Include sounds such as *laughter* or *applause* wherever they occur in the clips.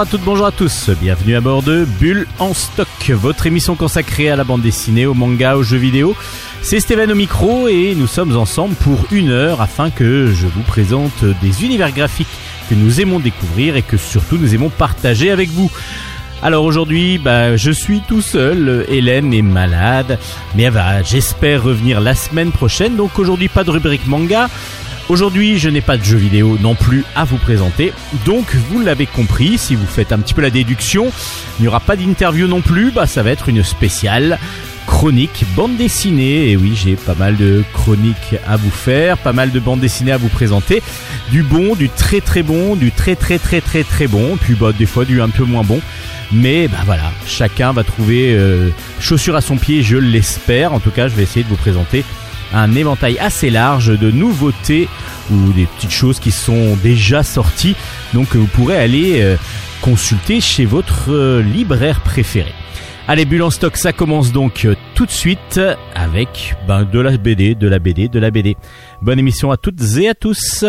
bonjour à toutes, bonjour à tous. Bienvenue à bord de Bulle en stock, votre émission consacrée à la bande dessinée, au manga, aux jeux vidéo. C'est Stéphane au micro et nous sommes ensemble pour une heure afin que je vous présente des univers graphiques que nous aimons découvrir et que surtout nous aimons partager avec vous. Alors aujourd'hui, bah, je suis tout seul, Hélène est malade, mais elle va, j'espère revenir la semaine prochaine. Donc aujourd'hui, pas de rubrique manga, Aujourd'hui, je n'ai pas de jeu vidéo non plus à vous présenter. Donc, vous l'avez compris, si vous faites un petit peu la déduction, il n'y aura pas d'interview non plus. Bah, ça va être une spéciale chronique bande dessinée. Et oui, j'ai pas mal de chroniques à vous faire, pas mal de bandes dessinées à vous présenter. Du bon, du très très bon, du très très très très très bon, puis bah, des fois du un peu moins bon. Mais bah voilà, chacun va trouver euh, chaussure à son pied, je l'espère. En tout cas, je vais essayer de vous présenter un éventail assez large de nouveautés ou des petites choses qui sont déjà sorties. Donc vous pourrez aller euh, consulter chez votre euh, libraire préféré. Allez, Bulle en stock, ça commence donc euh, tout de suite avec ben, de la BD, de la BD, de la BD. Bonne émission à toutes et à tous.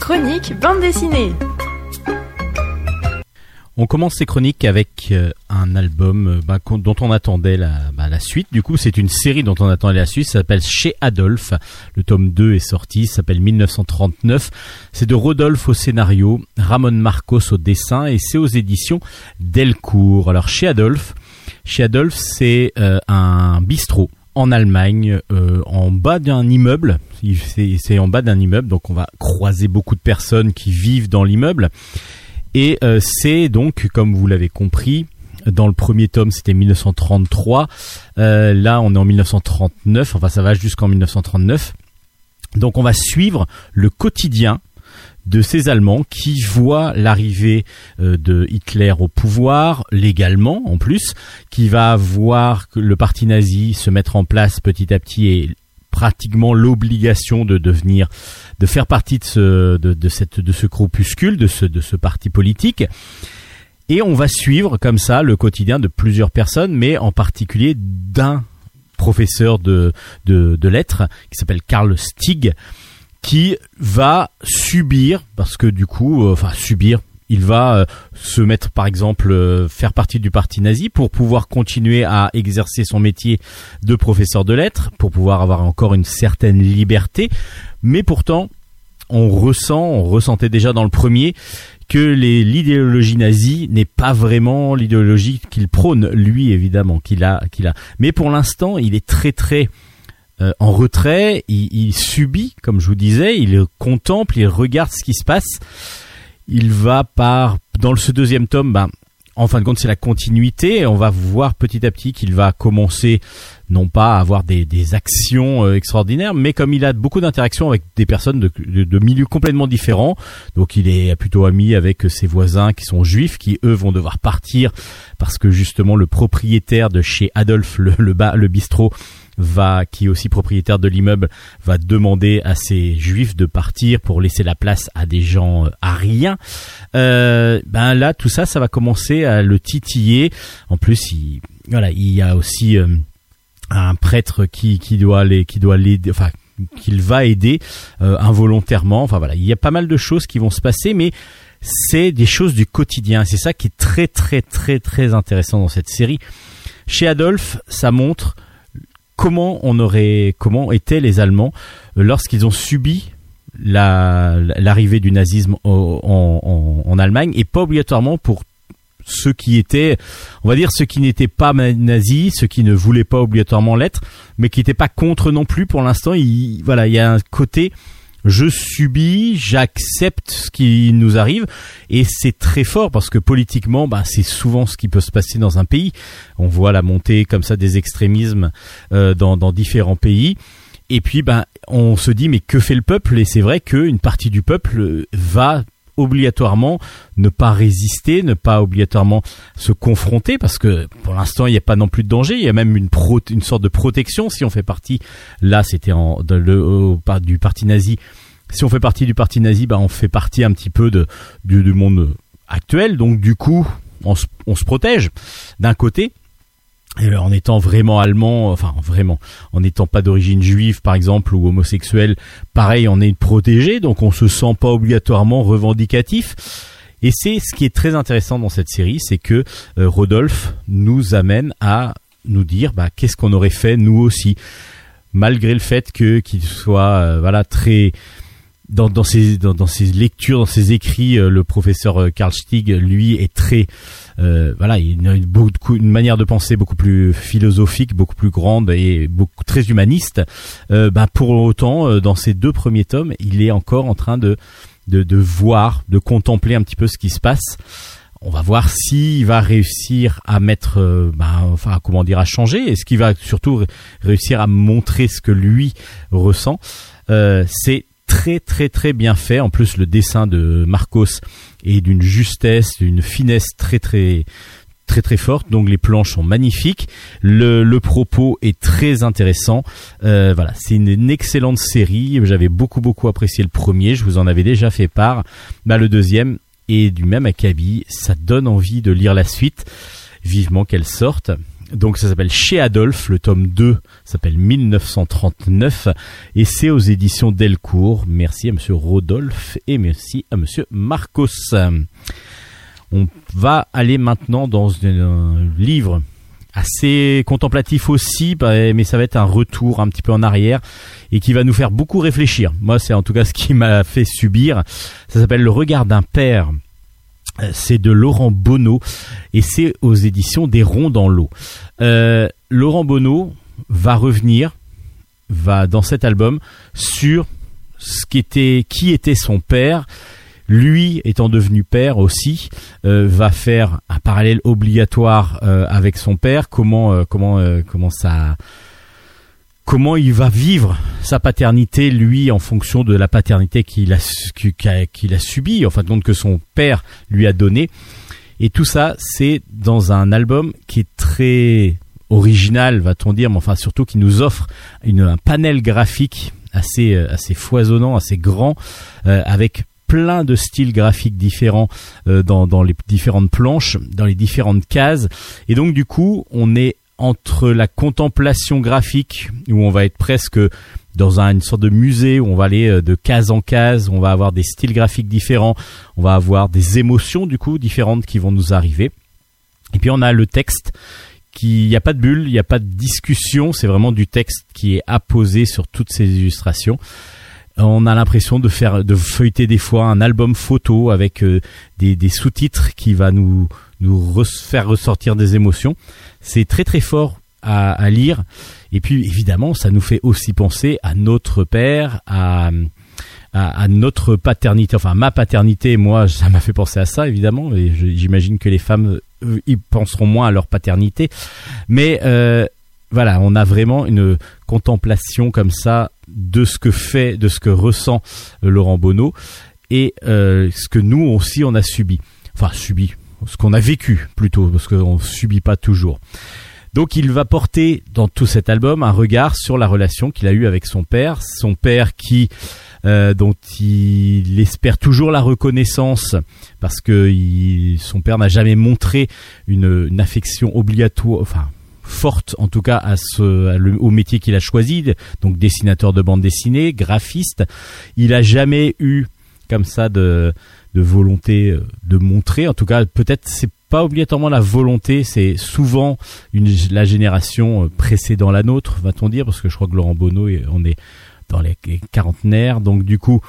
Chronique bande dessinée. On commence ces chroniques avec euh, un album euh, bah, dont on attendait bah, la, suite. Du coup, c'est une série dont on attendait la suite. Ça s'appelle Chez Adolphe. Le tome 2 est sorti. Ça s'appelle 1939. C'est de Rodolphe au scénario, Ramon Marcos au dessin et c'est aux éditions Delcourt. Alors, Chez Adolphe, chez Adolphe, c'est euh, un bistrot en Allemagne, en bas d'un immeuble. C'est en bas d'un immeuble, donc on va croiser beaucoup de personnes qui vivent dans l'immeuble. Et euh, c'est donc, comme vous l'avez compris, dans le premier tome, c'était 1933. Euh, là, on est en 1939. Enfin, ça va jusqu'en 1939. Donc, on va suivre le quotidien de ces Allemands qui voient l'arrivée euh, de Hitler au pouvoir légalement en plus, qui va voir le parti nazi se mettre en place petit à petit et pratiquement l'obligation de devenir, de faire partie de ce, de, cette, de ce de ce, de ce parti politique. Et on va suivre comme ça le quotidien de plusieurs personnes, mais en particulier d'un professeur de, de, de lettres qui s'appelle Karl Stig, qui va subir, parce que du coup, euh, enfin subir, il va euh, se mettre par exemple euh, faire partie du parti nazi pour pouvoir continuer à exercer son métier de professeur de lettres, pour pouvoir avoir encore une certaine liberté, mais pourtant on ressent, on ressentait déjà dans le premier que l'idéologie nazie n'est pas vraiment l'idéologie qu'il prône, lui évidemment, qu'il a, qu'il a. Mais pour l'instant, il est très très euh, en retrait, il, il, subit, comme je vous disais, il contemple, il regarde ce qui se passe il va par dans ce deuxième tome, ben, en fin de compte, c'est la continuité. On va voir petit à petit qu'il va commencer, non pas à avoir des, actions euh, extraordinaires, mais comme il a beaucoup d'interactions avec des personnes de, de, milieux complètement différents, donc il est plutôt ami avec ses voisins qui sont juifs, qui eux vont devoir partir parce que justement le propriétaire de chez Adolphe, le, le bistrot, va, qui est aussi propriétaire de l'immeuble, va demander à ces juifs de partir pour laisser la place à des gens à euh, rien. Euh, ben là, tout ça, ça va commencer à le titiller. En plus, il, voilà, il y a aussi euh, un prêtre qui, qui doit aller, qui doit l'aider, enfin qu'il va aider involontairement. Enfin voilà, il y a pas mal de choses qui vont se passer, mais c'est des choses du quotidien. C'est ça qui est très très très très intéressant dans cette série. Chez Adolphe, ça montre comment on aurait, comment étaient les Allemands lorsqu'ils ont subi l'arrivée du nazisme en, Allemagne et pas obligatoirement pour ceux qui étaient, on va dire ceux qui n'étaient pas nazis, ceux qui ne voulaient pas obligatoirement l'être, mais qui n'étaient pas contre non plus. Pour l'instant, il, voilà, il y a un côté je subis, j'accepte ce qui nous arrive et c'est très fort parce que politiquement, bah, c'est souvent ce qui peut se passer dans un pays. On voit la montée comme ça des extrémismes euh, dans, différents pays. Et puis, bah, on se dit mais que fait le peuple? Et c'est vrai qu'une partie du peuple va obligatoirement ne pas résister, ne pas obligatoirement se confronter, parce que pour l'instant il n'y a pas non plus de danger, il y a même une, une sorte de protection si on fait partie. Là, c'était du parti nazi si on fait partie du parti nazi, bah on fait partie un petit peu de, du, monde actuel. Donc du coup, on se, on se protège d'un côté. Et en étant vraiment allemand, enfin vraiment, en n'étant pas d'origine juive par exemple ou homosexuel, pareil, on est protégé, donc on se sent pas obligatoirement revendicatif. Et c'est ce qui est très intéressant dans cette série, c'est que euh, Rodolphe nous amène à nous dire bah, qu'est-ce qu'on aurait fait nous aussi, malgré le fait que qu'il soit euh, voilà très dans, dans, ses, dans, ses lectures, dans ses écrits, euh, le professeur euh, Karl Stieg, lui, est très, euh, voilà, il a une, beaucoup, une manière de penser beaucoup plus philosophique, beaucoup plus grande et beaucoup très humaniste. Euh, bah, pour autant, dans ces deux premiers tomes, il est encore en train de, de, de voir, de contempler un petit peu ce qui se passe. On va voir s'il va réussir à mettre, bah, enfin, comment dire, à changer. Est-ce qu'il va surtout réussir à montrer ce que lui ressent? Euh, C'est très très très bien fait. En plus, le dessin de Marcos est d'une justesse, d'une finesse très très très très forte. Donc les planches sont magnifiques. Le, propos est très intéressant. Euh, voilà, c'est une, excellente série. J'avais beaucoup beaucoup apprécié le premier. Je vous en avais déjà fait part. Bah, le deuxième est du même acabit. Ça donne envie de lire la suite. Vivement qu'elle sorte. Donc ça s'appelle Chez Adolphe, le tome 2 s'appelle 1939 et c'est aux éditions Delcourt. Merci à monsieur Rodolphe et merci à monsieur Marcos. On va aller maintenant dans un livre assez contemplatif aussi, bah, mais ça va être un retour un petit peu en arrière et qui va nous faire beaucoup réfléchir. Moi, c'est en tout cas ce qui m'a fait subir. Ça s'appelle Le regard d'un père c'est de Laurent Bonneau et c'est aux éditions des Ronds dans l'eau. Euh, Laurent Bonneau va revenir, va dans cet album sur ce qu'était, qui était son père. Lui étant devenu père aussi, euh, va faire un parallèle obligatoire avec son père. Comment comment comment ça comment il va vivre sa paternité lui en fonction de la paternité qu'il a qu'il a subi en fin de compte que son père lui a donné et tout ça c'est dans un album qui est très original va-t-on dire mais enfin surtout qui nous offre une, un panel graphique assez euh, assez foisonnant assez grand euh, avec plein de styles graphiques différents euh, dans, dans les différentes planches, dans les différentes cases. Et donc du coup, on est entre la contemplation graphique où on va être presque dans une sorte de musée où on va aller euh, de case en case, on va avoir des styles graphiques différents, on va avoir des émotions du coup différentes qui vont nous arriver. Et puis on a le texte qui, il n'y a pas de bulle, il n'y a pas de discussion, c'est vraiment du texte qui est apposé sur toutes ces illustrations. On a l'impression de faire, de feuilleter des fois un album photo avec euh, des, des sous-titres qui va nous nous faire ressortir des émotions. C'est très très fort à, à, lire. Et puis évidemment, ça nous fait aussi penser à notre père, à, à, à notre paternité, enfin ma paternité. Moi, *laughs* ça m'a fait penser à ça évidemment. Et j'imagine que les femmes, ils penseront moins à leur paternité. Mais euh, voilà, on a vraiment une contemplation comme ça de ce que fait, de ce que ressent Laurent Bonneau et euh, ce que nous aussi on a subi. Enfin subi, ce qu'on a vécu plutôt, parce qu'on subit pas toujours. Donc il va porter dans tout cet album un regard sur la relation qu'il a eue avec son père, son père qui euh, dont il espère toujours la reconnaissance parce que son père n'a jamais montré une, affection obligatoire, forte en tout cas au métier qu'il a choisi, donc dessinateur de bande dessinée, graphiste. Il a jamais eu comme ça de volonté euh, de montrer. En tout cas, peut-être c'est pas obligatoirement la volonté, c'est souvent la génération euh, précédant la nôtre, va-t-on dire, parce que je crois que Laurent Bonneau, on est dans les quarantenaires, donc du coup,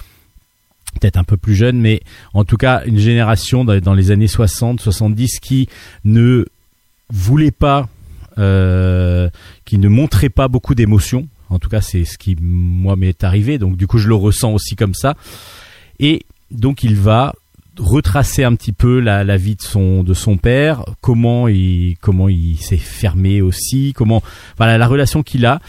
peut-être un peu plus jeune, mais en tout cas une génération dans les années 60, 70 qui ne voulait pas, qui ne montrait pas beaucoup d'émotions. En tout cas, c'est ce qui moi m'est arrivé, donc du coup je le ressens aussi comme ça. Et donc il va retracer un petit peu la, vie de son de son père, comment il comment il s'est fermé aussi, comment voilà la relation qu'il a.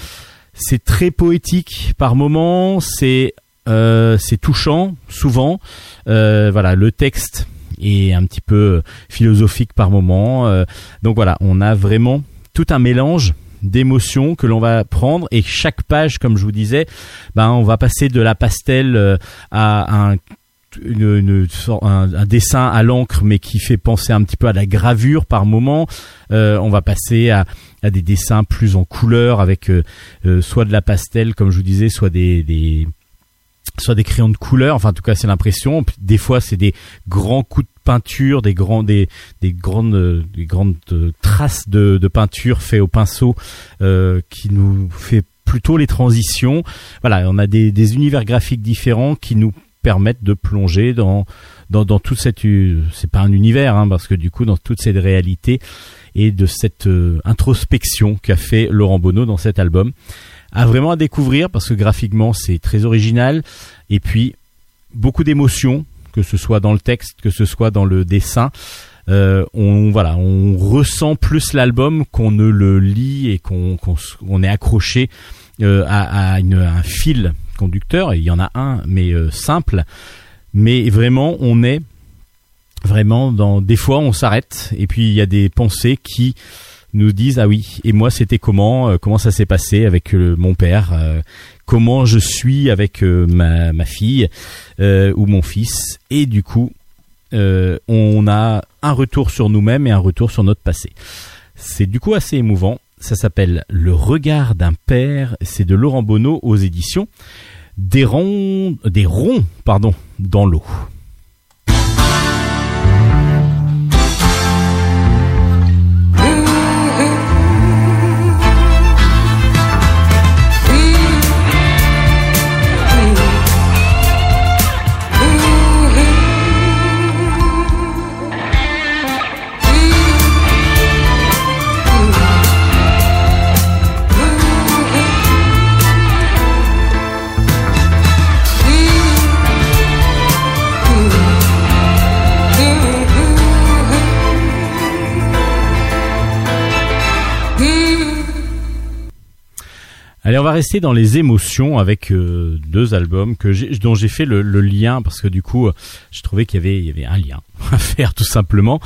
C'est très poétique par moments, c'est euh, c'est touchant souvent. Euh, voilà le texte est un petit peu philosophique par moments. Euh, donc voilà, on a vraiment tout un mélange d'émotions que l'on va prendre et chaque page comme je vous disais ben on va passer de la pastel à un un, dessin à l'encre mais qui fait penser un petit peu à la gravure par moment. on va passer à, des dessins plus en couleur avec soit de la pastel comme je vous disais, soit des soit des crayons de couleur, enfin en tout cas c'est l'impression. Des fois c'est des grands coups de peinture, des grands, des, des grandes, des grandes euh, traces de, peinture fait au pinceau euh, qui nous fait plutôt les transitions. Voilà, on a des, des univers graphiques différents qui nous permettent de plonger dans dans, dans toute cette c'est pas un univers hein, parce que du coup dans toute cette réalité et de cette euh, introspection qu'a fait Laurent Bonneau dans cet album à vraiment à découvrir parce que graphiquement c'est très original et puis beaucoup d'émotions que ce soit dans le texte que ce soit dans le dessin euh, on voilà on ressent plus l'album qu'on ne le lit et qu'on est accroché euh, à, un fil conducteur. Il y en a un mais euh, simple. Mais vraiment on est vraiment dans des fois on s'arrête et puis il y a des pensées qui nous disent ah oui et moi c'était comment euh, comment ça s'est passé avec euh, mon père euh, comment je suis avec ma, ma fille ou mon fils. Et du coup on a un retour sur nous-mêmes et un retour sur notre passé. C'est du coup assez émouvant. Ça s'appelle Le regard d'un père. C'est de Laurent Bonneau aux éditions des ronds des ronds pardon dans l'eau Allez, on va rester dans les émotions avec euh, deux albums que dont j'ai fait le, lien parce que du coup, je trouvais qu'il y avait, un lien *laughs* à faire tout simplement.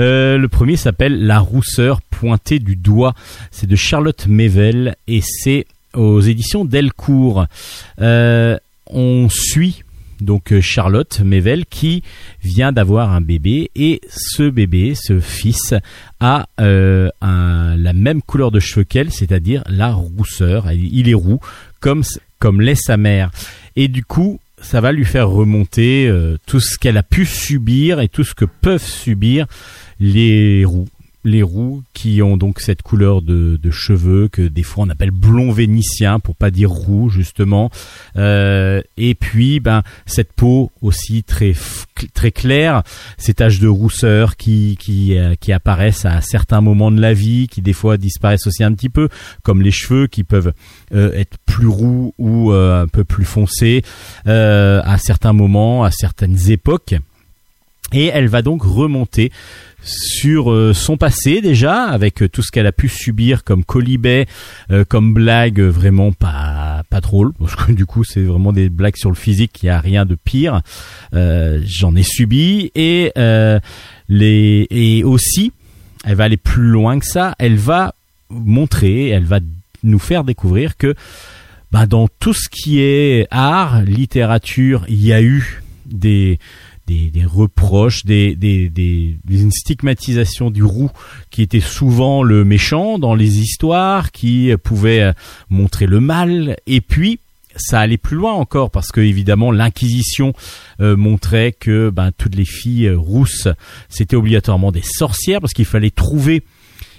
Euh, le premier s'appelle La rousseur pointée du doigt. C'est de Charlotte Mevel et c'est aux éditions Delcourt. Euh, on suit donc euh, Charlotte Mevel qui vient d'avoir un bébé. Et ce bébé, ce fils, a euh, la même couleur de cheveux qu'elle, c'est-à-dire la rousseur. Il est roux comme comme l'est sa mère. Et du coup ça va lui faire remonter euh, tout ce qu'elle a pu subir et tout ce que peuvent subir les roux les roux qui ont donc cette couleur de, cheveux que des fois on appelle blond vénitien pour pas dire roux justement. Euh, et puis ben cette peau aussi très très claire ces taches de rousseur qui qui euh, qui apparaissent à certains moments de la vie qui des fois disparaissent aussi un petit peu comme les cheveux qui peuvent euh, être plus roux ou un peu plus foncés à certains moments à certaines époques et elle va donc remonter sur euh, son passé déjà, avec euh, tout ce qu'elle a pu subir comme colibet, euh, comme blague vraiment pas pas drôle, parce que du coup c'est vraiment des blagues sur le physique, il n'y a rien de pire. J'en ai subi. Et les et aussi, elle va aller plus loin que ça, elle va montrer, elle va nous faire découvrir que bah, dans tout ce qui est art, littérature, il y a eu des des, reproches, des, des, des, une stigmatisation du roux qui était souvent le méchant dans les histoires, qui pouvait euh, montrer le mal, et puis ça allait plus loin encore parce que évidemment l'inquisition euh, montrait que ben, toutes les filles euh, rousses c'était obligatoirement des sorcières parce qu'il fallait trouver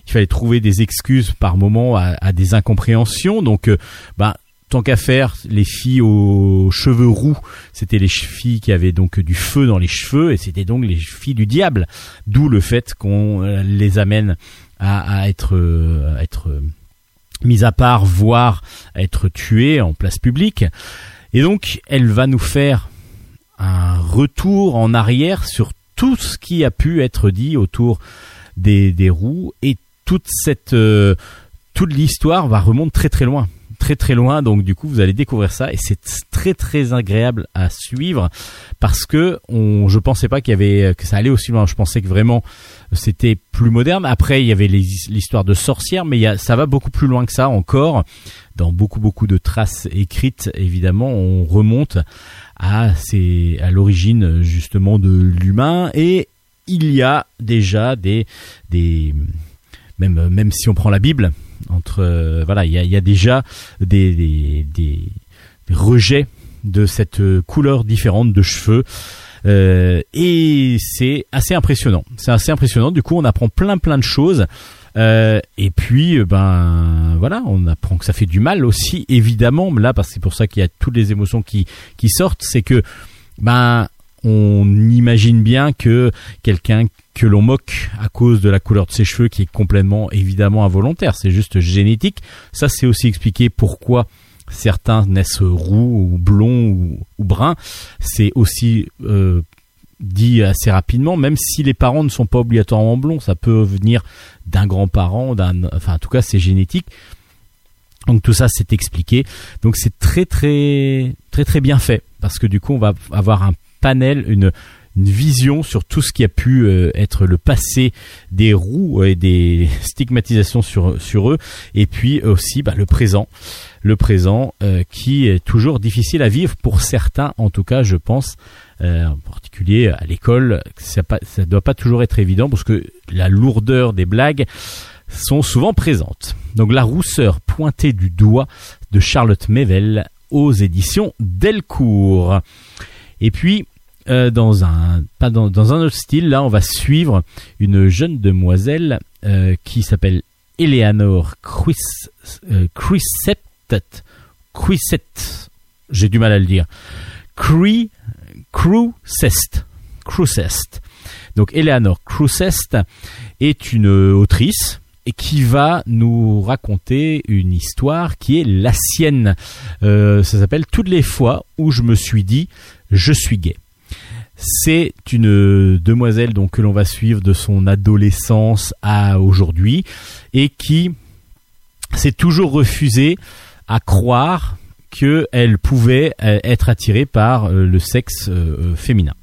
il fallait trouver des excuses par moment à, des incompréhensions. Donc ben, tant qu'à faire, les filles aux cheveux roux, c'était les filles qui avaient donc du feu dans les cheveux et c'était donc les filles du diable. D'où le fait qu'on euh, les amène à, être, euh, à être euh, mis à part, voire à être tuées en place publique. Et donc, elle va nous faire un retour en arrière sur tout ce qui a pu être dit autour des, des roues et toute cette toute l'histoire va remonter très très loin très très loin. Donc du coup, vous allez découvrir ça et c'est très très agréable à suivre parce que on, je pensais pas qu'il y avait que ça allait aussi loin. Je pensais que vraiment c'était plus moderne. Après, il y avait l'histoire de sorcières, mais ça va beaucoup plus loin que ça encore. Dans beaucoup beaucoup de traces écrites, évidemment, on remonte à c'est à l'origine justement de l'humain et il y a déjà des des même même si on prend la Bible entre euh, voilà il y a, déjà des, des, rejets de cette couleur différente de cheveux. Euh, et c'est assez impressionnant. C'est assez impressionnant. Du coup on apprend plein plein de choses. Euh, et puis ben voilà on apprend que ça fait du mal aussi évidemment. Là parce que c'est pour ça qu'il y a toutes les émotions qui qui sortent. C'est que ben on imagine bien que quelqu'un que l'on moque à cause de la couleur de ses cheveux qui est complètement évidemment involontaire, c'est juste génétique. Ça c'est aussi expliqué pourquoi certains naissent roux ou blonds ou, bruns. C'est aussi euh, dit assez rapidement, même si les parents ne sont pas obligatoirement blonds, ça peut venir d'un grand-parent, enfin en tout cas c'est génétique. Donc tout ça c'est expliqué. Donc c'est très très très très bien fait parce que du coup on va avoir un panel, une, vision sur tout ce qui a pu euh, être le passé des roues et des *laughs* stigmatisations sur, sur eux, et puis aussi bah, le présent, le présent euh, qui est toujours difficile à vivre pour certains, en tout cas, je pense, euh, en particulier à l'école, ça ne doit pas toujours être évident parce que la lourdeur des blagues sont souvent présentes. Donc la rousseur pointée du doigt de Charlotte Mevel aux éditions Delcourt. Et puis, euh, dans un pas dans, un autre style, là, on va suivre une jeune demoiselle euh, qui s'appelle Eleanor Chris, euh, J'ai du mal à le dire. Crucest. Crucest. Donc Eleanor Crucest est une autrice et qui va nous raconter une histoire qui est la sienne. ça s'appelle Toutes les fois où je me suis dit je suis gay. C'est une demoiselle que l'on va suivre de son adolescence à aujourd'hui et qui s'est toujours refusée à croire qu'elle pouvait euh, être attirée par euh, le sexe euh, féminin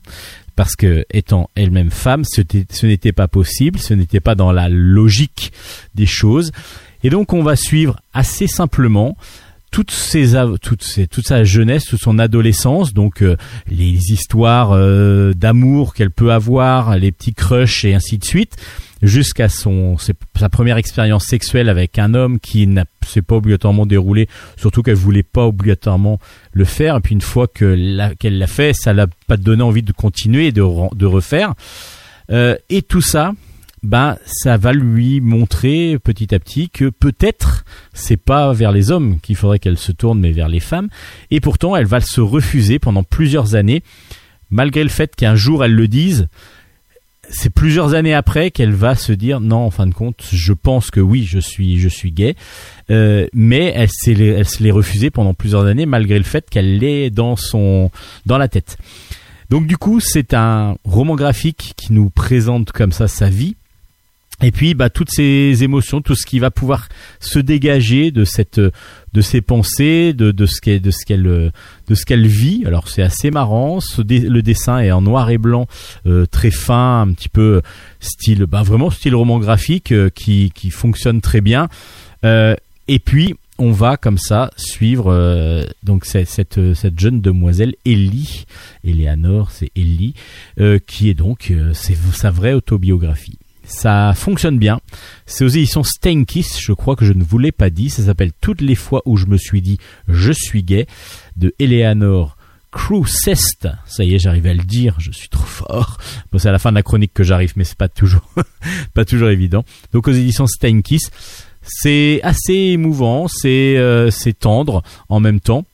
parce que étant elle-même femme, ce n'était pas possible, ce n'était pas dans la logique des choses. Et donc on va suivre assez simplement ses, toute, toute sa jeunesse, toute son adolescence, donc euh, les histoires euh, d'amour qu'elle peut avoir, les petits crushs et ainsi de suite, jusqu'à son sa première expérience sexuelle avec un homme qui n'a s'est pas obligatoirement déroulé, surtout qu'elle voulait pas obligatoirement le faire. Et puis une fois que qu'elle l'a fait, ça l'a pas donné envie de continuer et de, de refaire. Euh, et tout ça, ben ça va lui montrer petit à petit que peut-être c'est pas vers les hommes qu'il faudrait qu'elle se tourne mais vers les femmes. Et pourtant elle va se refuser pendant plusieurs années malgré le fait qu'un jour elle le dise. C'est plusieurs années après qu'elle va se dire non en fin de compte je pense que oui je suis je suis gay. Euh, mais elle elle se l'est refusée pendant plusieurs années malgré le fait qu'elle l'ait dans son dans la tête. Donc du coup c'est un roman graphique qui nous présente comme ça sa vie et puis bah toutes ces émotions, tout ce qui va pouvoir se dégager de cette de ses pensées, de, de ce qu'elle de ce qu'elle de ce qu'elle vit. Alors c'est assez marrant. le dessin est en noir et blanc, euh, très fin, un petit peu style, bah vraiment style roman graphique euh, qui qui fonctionne très bien. Euh, et puis on va comme ça suivre donc cette, cette, jeune demoiselle Ellie, Eleanor, c'est Ellie, qui est donc c'est sa vraie autobiographie. Ça fonctionne bien. C'est aux éditions Steinkiss, je crois que je ne vous l'ai pas dit. Ça s'appelle Toutes les fois où je me suis dit je suis gay de Eleanor Crucest. Ça y est, j'arrive à le dire, je suis trop fort. Bon, c'est à la fin de la chronique que j'arrive, mais c'est pas toujours, *laughs* pas toujours évident. Donc aux éditions Steinkiss, c'est assez émouvant, c'est euh, c'est tendre en même temps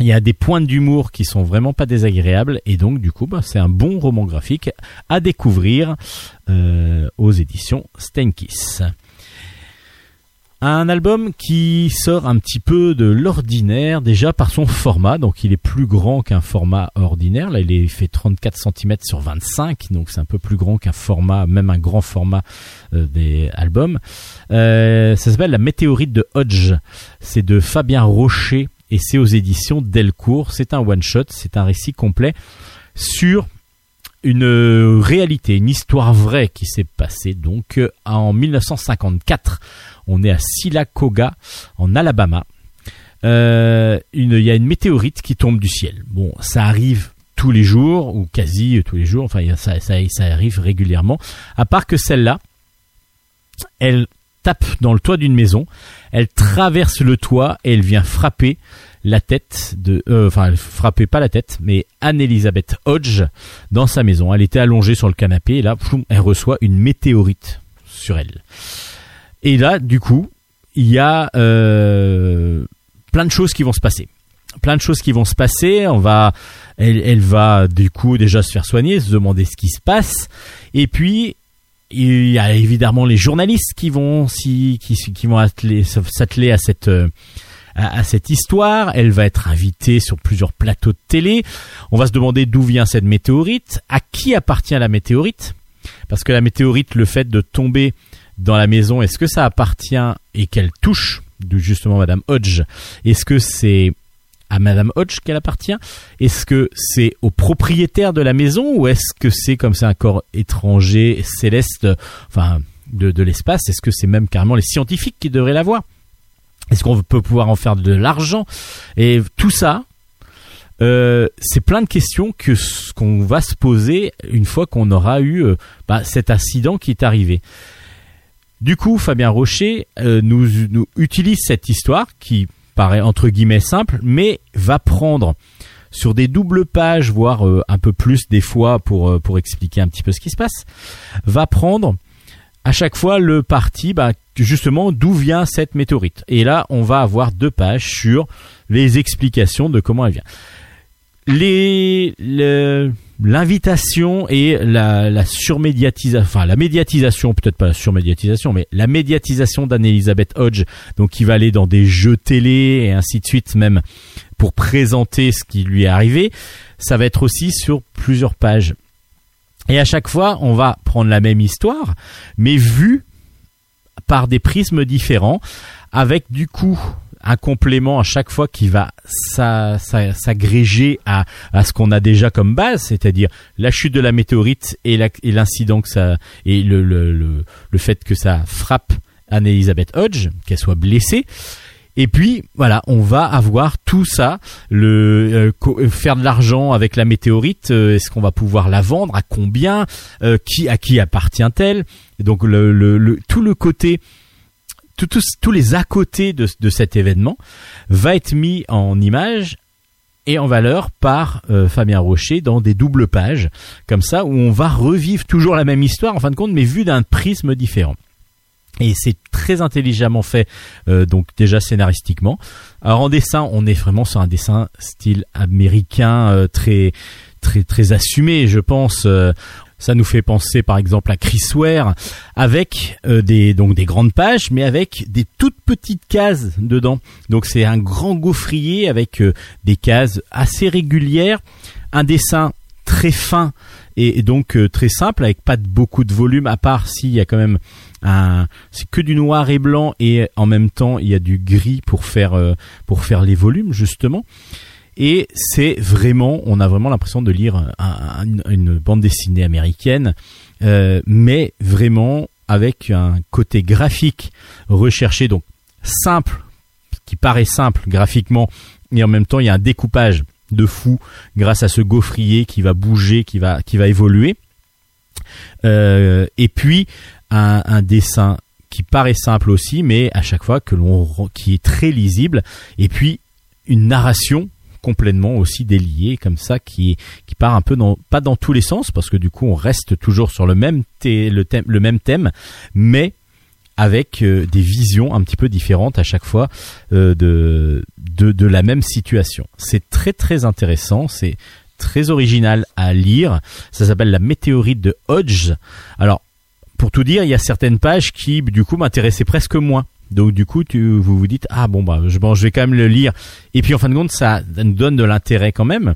il y a des points d'humour qui sont vraiment pas désagréables et donc du coup bah, c'est un bon roman graphique à découvrir euh, aux éditions Stenkiss. Un album qui sort un petit peu de l'ordinaire déjà par son format, donc il est plus grand qu'un format ordinaire. Là, il est fait 34 cm sur 25, donc c'est un peu plus grand qu'un format, même un grand format euh, des albums. Euh, ça s'appelle La météorite de Hodge. C'est de Fabien Rocher et c'est aux éditions Delcourt. C'est un one shot, c'est un récit complet sur une réalité, une histoire vraie qui s'est passée donc euh, en 1954. On est à Silacoga, en Alabama. Euh, il y a une météorite qui tombe du ciel. Bon, ça arrive tous les jours ou quasi tous les jours. Enfin, ça arrive régulièrement. À part que celle-là, elle tape dans le toit d'une maison, elle traverse le toit et elle vient frapper la tête de, euh, enfin, elle frappait pas la tête, mais Anne-Elisabeth Hodge dans sa maison. Elle était allongée sur le canapé et là, elle reçoit une météorite sur elle. Et là, du coup, il y a euh, plein de choses qui vont se passer. Plein de choses qui vont se passer. On va, elle, elle va du coup déjà se faire soigner, se demander ce qui se passe. Et puis, il y a évidemment les journalistes qui vont s'atteler à cette euh, à, cette histoire. Elle va être invitée sur plusieurs plateaux de télé. On va se demander d'où vient cette météorite, à qui appartient la météorite, parce que la météorite, le fait de tomber dans la maison, est-ce que ça appartient et qu'elle touche justement Madame Hodge? Est-ce que c'est à Madame Hodge qu'elle appartient. Est-ce que c'est au propriétaire de la maison ou est-ce que c'est comme c'est un corps étranger, céleste, enfin de, l'espace? Est-ce que c'est même carrément les scientifiques qui devraient la voir est-ce qu'on peut pouvoir en faire de l'argent? Et tout ça, euh, c'est plein de questions que qu'on va se poser une fois qu'on aura eu euh, bah, cet accident qui est arrivé. Du coup, Fabien Rocher euh, nous, utilise cette histoire qui paraît entre guillemets simple, mais va prendre sur des doubles pages, voire un peu plus des fois pour pour expliquer un petit peu ce qui se passe, va prendre à chaque fois le parti bah, justement d'où vient cette météorite. Et là, on va avoir deux pages sur les explications de comment elle vient. Les, l'invitation et la, surmédiatisation, enfin la médiatisation, peut-être pas la surmédiatisation, mais la médiatisation d'Anne-Elisabeth Hodge, donc qui va aller dans des jeux télé et ainsi de suite même pour présenter ce qui lui est arrivé, ça va être aussi sur plusieurs pages. Et à chaque fois, on va prendre la même histoire, mais vue par des prismes différents, avec du coup un complément à chaque fois qui va s'agréger à, à ce qu'on a déjà comme base, c'est-à-dire la chute de la météorite et l'incident que ça et le, le, le, le fait que ça frappe Anne-Elisabeth Hodge, qu'elle soit blessée. Et puis voilà, on va avoir tout ça, le euh, euh, faire de l'argent avec la météorite. Euh, est-ce qu'on va pouvoir la vendre À combien Qui à qui appartient-elle? Donc le, le, tout le côté, tous les à côté de, cet événement va être mis en image et en valeur par Fabien Rocher dans des doubles pages comme ça où on va revivre toujours la même histoire en fin de compte mais vu d'un prisme différent. Et c'est très intelligemment fait, euh, donc déjà scénaristiquement. Alors en dessin, on est vraiment sur un dessin style américain, euh, très très très assumé, je pense. Euh, ça nous fait penser par exemple à Chris Ware avec des donc des grandes pages mais avec des toutes petites cases dedans. Donc c'est un grand gaufrier avec des cases assez régulières, un dessin très fin et donc très simple avec pas beaucoup de volume à part s'il y a quand même c'est que du noir et blanc et en même temps il y a du gris euh, pour faire les volumes justement. Et c'est vraiment, on a vraiment l'impression de lire une bande dessinée américaine, euh, mais vraiment avec un côté graphique recherché, donc simple, qui paraît simple graphiquement, et en même temps il y a un découpage de fou grâce à ce gaufrier qui va bouger, qui va qui va évoluer. Euh, et puis un, dessin qui paraît simple aussi, mais à chaque fois que l'on qui est très lisible, et puis une narration complètement aussi déliée comme ça qui qui part un peu dans pas dans tous les sens parce que du coup on reste toujours sur le même thème le même thème mais avec euh, des visions un petit peu différentes à chaque fois euh, de, de de la même situation. C'est très très intéressant, c'est très original à lire. Ça s'appelle la météorite de Hodge. Alors pour tout dire, il y a certaines pages qui, du coup, m'intéressaient presque moins. Donc du coup, tu, vous vous dites ah bon bah je, bon, je vais quand même le lire. Et puis en fin de compte, ça nous donne de l'intérêt quand même.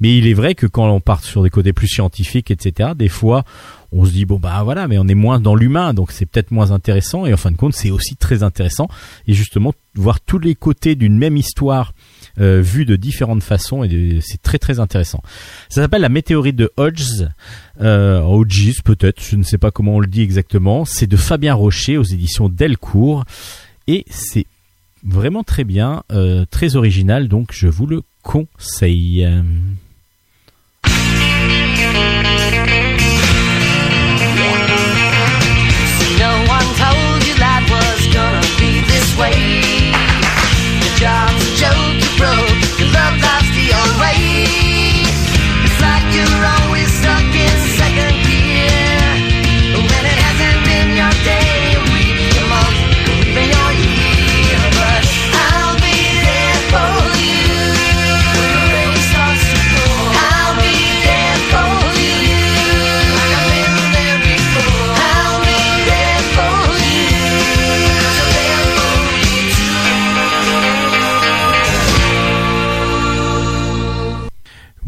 Mais il est vrai que quand on part sur des côtés plus scientifiques, etc., des fois on se dit bon bah voilà, mais on est moins dans l'humain, donc c'est peut-être moins intéressant. Et en fin de compte, c'est aussi très intéressant. Et justement, voir tous les côtés d'une même histoire euh, vu de différentes façons et c'est très très intéressant. Ça s'appelle la météorite de Hodges, euh, Hodges peut-être, je ne sais pas comment on le dit exactement. C'est de Fabien Rocher aux éditions Delcourt et c'est vraiment très bien, euh, très original, donc je vous le conseille. the night.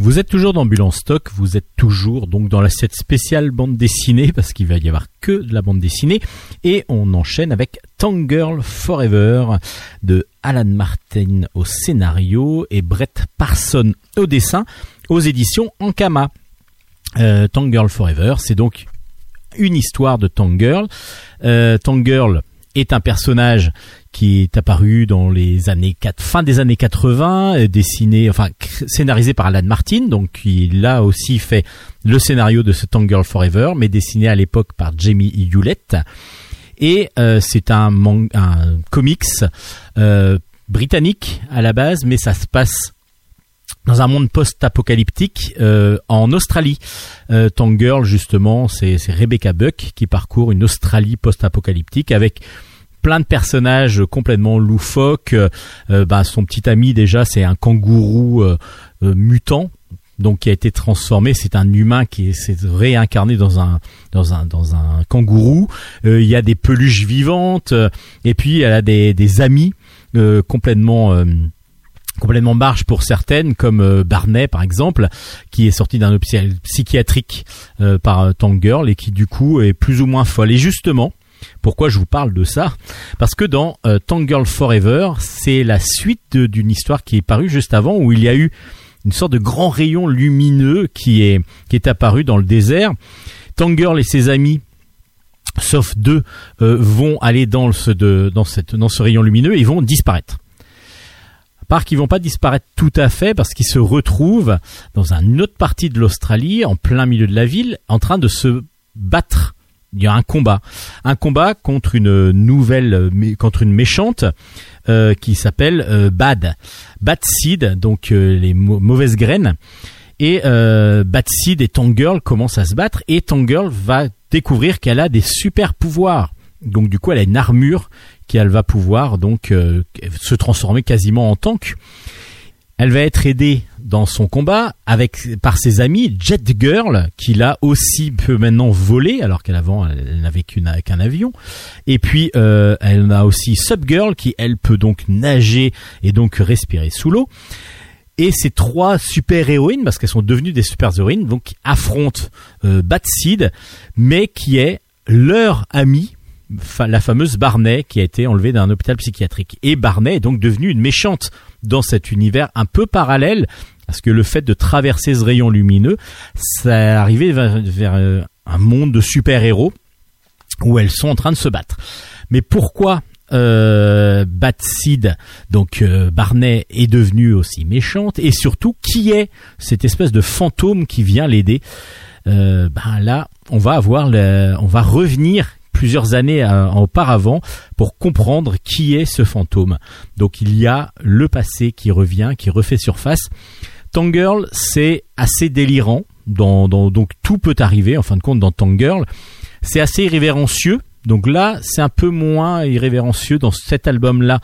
Vous êtes toujours dans Bulle stock, vous êtes toujours donc dans la cette spéciale bande dessinée parce qu'il va y avoir que de la bande dessinée et on enchaîne avec Girl Forever de Alan Martin au scénario et Brett Parson au dessin aux éditions Ankama. Euh, Girl Forever, c'est donc une histoire de Tangirl. Euh, Girl est un personnage qui est apparu dans les années 4, fin des années 80, euh, dessiné, enfin scénarisé par Alan Martin, donc il a aussi fait le scénario de ce Girl Forever, mais dessiné à l'époque par Jamie Hewlett. Et euh, c'est un, un comics euh, britannique à la base, mais ça se passe dans un monde post-apocalyptique en Australie. Euh, Girl, justement, c'est Rebecca Buck qui parcourt une Australie post-apocalyptique avec plein de personnages complètement loufoques. Euh, bah, son petit ami déjà, c'est un kangourou euh, euh, mutant. Donc qui a été transformé, c'est un humain qui s'est réincarné dans un dans un dans un kangourou. Il y a des peluches vivantes et puis elle a des, des amis complètement complètement pour certaines, comme Barney par exemple, qui est sorti d'un hôpital psychiatrique par Tank Girl et qui du coup est plus ou moins folle. Et justement, pourquoi je vous parle de ça? Parce que dans euh, Forever, c'est la suite d'une histoire qui est parue juste avant où il y a eu une sorte de grand rayon lumineux qui est apparu dans le désert. Girl et ses amis sauf deux euh, vont aller dans ce rayon lumineux et vont disparaître. À part qu'ils vont pas disparaître tout à fait parce qu'ils se retrouvent dans une autre partie de l'Australie en plein milieu de la ville en train de se battre il y a un combat, un combat contre une nouvelle, contre une méchante euh, qui s'appelle euh, Bad, Bad Seed, donc euh, les mauvaises graines. Et Bad Seed et Tangirl commencent à se battre et Tangirl va découvrir qu'elle a des super pouvoirs. Donc du coup, elle a une armure qu'elle va pouvoir donc se transformer quasiment en tank. Elle va être aidée dans son combat avec par ses amis Jet Girl qui l'a aussi peut maintenant voler alors qu'avant elle, n'avait qu'un avion. Et puis euh, elle a aussi Subgirl qui elle peut donc nager et donc respirer sous l'eau. Et ces trois super héroïnes parce qu'elles sont devenues des super héroïnes donc affrontent euh, mais qui est leur amie la fameuse Barney qui a été enlevée d'un hôpital psychiatrique. Et Barney est donc devenue une méchante dans cet univers un peu parallèle, parce que le fait de traverser ce rayon lumineux, ça arrivé vers, euh, un monde de super-héros où elles sont en train de se battre. Mais pourquoi euh, donc euh, Barney, est devenue aussi méchante et surtout qui est cette espèce de fantôme qui vient l'aider? Euh, ben là, on va avoir, le, on va revenir plusieurs années euh, auparavant pour comprendre qui est ce fantôme. Donc il y a le passé qui revient, qui refait surface. Tangirl, c'est assez délirant. Donc tout peut arriver en fin de compte dans Tangirl. C'est assez irrévérencieux. Donc là, c'est un peu moins irrévérencieux dans cet album-là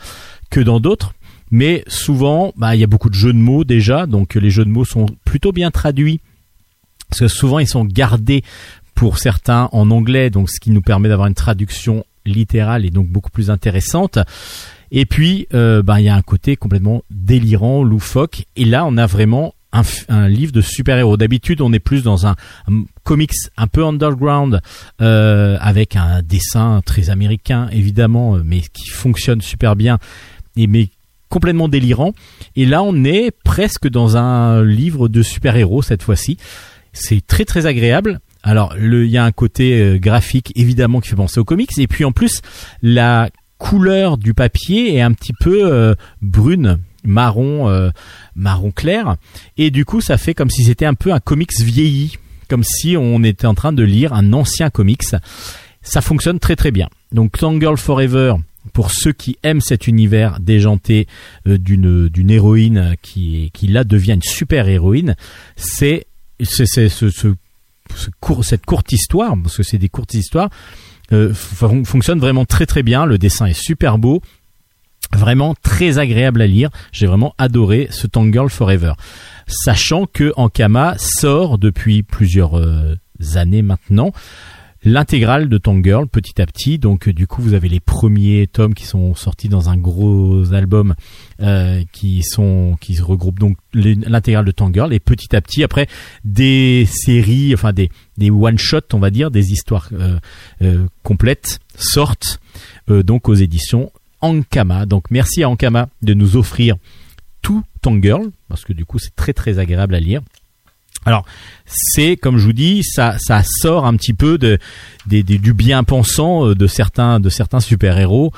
que dans d'autres. Mais souvent, bah, il y a beaucoup de jeux de mots déjà, donc les jeux de mots sont plutôt bien traduits parce que souvent ils sont gardés pour certains en anglais, donc ce qui nous permet d'avoir une traduction littérale et donc beaucoup plus intéressante. Et puis, euh, ben, il y a un côté complètement délirant, loufoque. Et là, on a vraiment un, livre de super-héros. D'habitude, on est plus dans un, un comics un peu underground, euh, avec un dessin très américain, évidemment, euh, mais qui fonctionne super bien, et mais complètement délirant. Et là, on est presque dans un livre de super-héros cette fois-ci. C'est très très agréable. Alors, il y a un côté euh, graphique évidemment qui fait penser aux comics, et puis en plus, la couleur du papier est un petit peu euh, brune, marron, euh, marron clair, et du coup, ça fait comme si c'était un peu un comics vieilli, comme si on était en train de lire un ancien comics. Ça fonctionne très très bien. Donc, Girl Forever, pour ceux qui aiment cet univers déjanté d'une d'une héroïne qui qui là devient une super héroïne, c'est c'est ce, ce, cette courte histoire parce que c'est des courtes histoires euh, fon- fonctionne vraiment très très bien. Le dessin est super beau. Vraiment très agréable à lire. J'ai vraiment adoré ce Tangirl Forever. Sachant que Ankama sort depuis plusieurs euh, années maintenant l'intégrale de Tangirl petit à petit. Donc euh, du coup, vous avez les premiers tomes qui sont sortis dans un gros album euh, qui sont qui regroupent donc l'intégrale de Tangirl et petit à petit après des séries, enfin des des one shot, on va dire, des histoires euh, complètes sortent donc aux éditions Ankama. Donc merci à Ankama de nous offrir tout Tangirl parce que du coup c'est très très agréable à lire. Alors, c'est comme je vous dis, ça, sort un petit peu de, du bien pensant euh, de certains, de certains super héros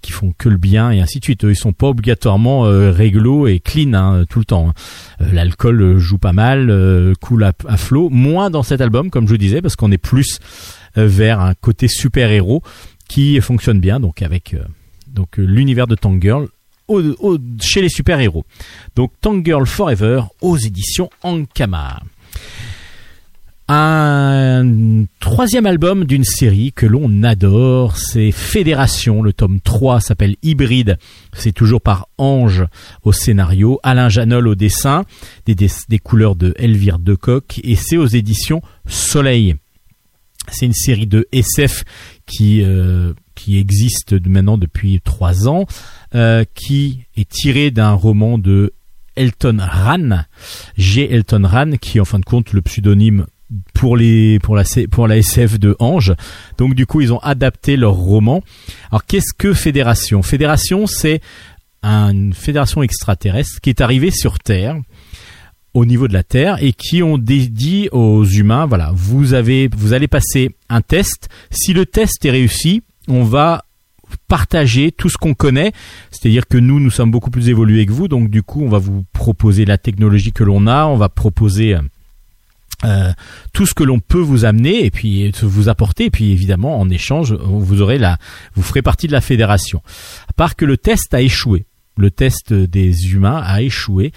qui font que le bien et ainsi de suite. Ils sont pas obligatoirement euh, réglo et clean hein, tout le temps. hein. Euh, L'alcool euh, joue pas mal, euh, coule à, à flot, moins dans cet album, comme je vous disais, parce qu'on est plus euh, vers un côté super héros qui fonctionne bien, donc avec euh, donc euh, l'univers de Tangirl au, chez les super héros. Donc Tangirl Forever aux éditions Ankama. Un troisième album d'une série que l'on adore, c'est Fédération. Le tome 3 s'appelle Hybride. C'est toujours par Ange au scénario, Alain Janol au dessin, des, des, des couleurs de Elvire Decoq, et c'est aux éditions Soleil. C'est une série de SF qui euh, qui existe maintenant depuis trois ans, euh, qui est tirée d'un roman de Elton Ran, G. Elton Ran, qui est en fin de compte le pseudonyme pour les la pour la SF de Ange. Donc du coup, ils ont adapté leur roman. Alors qu'est-ce que Fédération? Fédération, c'est une fédération extraterrestre qui est arrivée sur Terre au niveau de la Terre et qui ont dit aux humains voilà, vous avez vous allez passer un test. Si le test est réussi, on va partager tout ce qu'on connaît, c'est-à-dire que nous nous sommes beaucoup plus évolués que vous, donc du coup, on va vous proposer la technologie que l'on a, on va proposer euh, euh, tout ce que l'on peut vous amener et puis vous apporter. Et puis évidemment en échange vous aurez la vous ferez partie de la fédération. À part que le test a échoué le test des humains a échoué.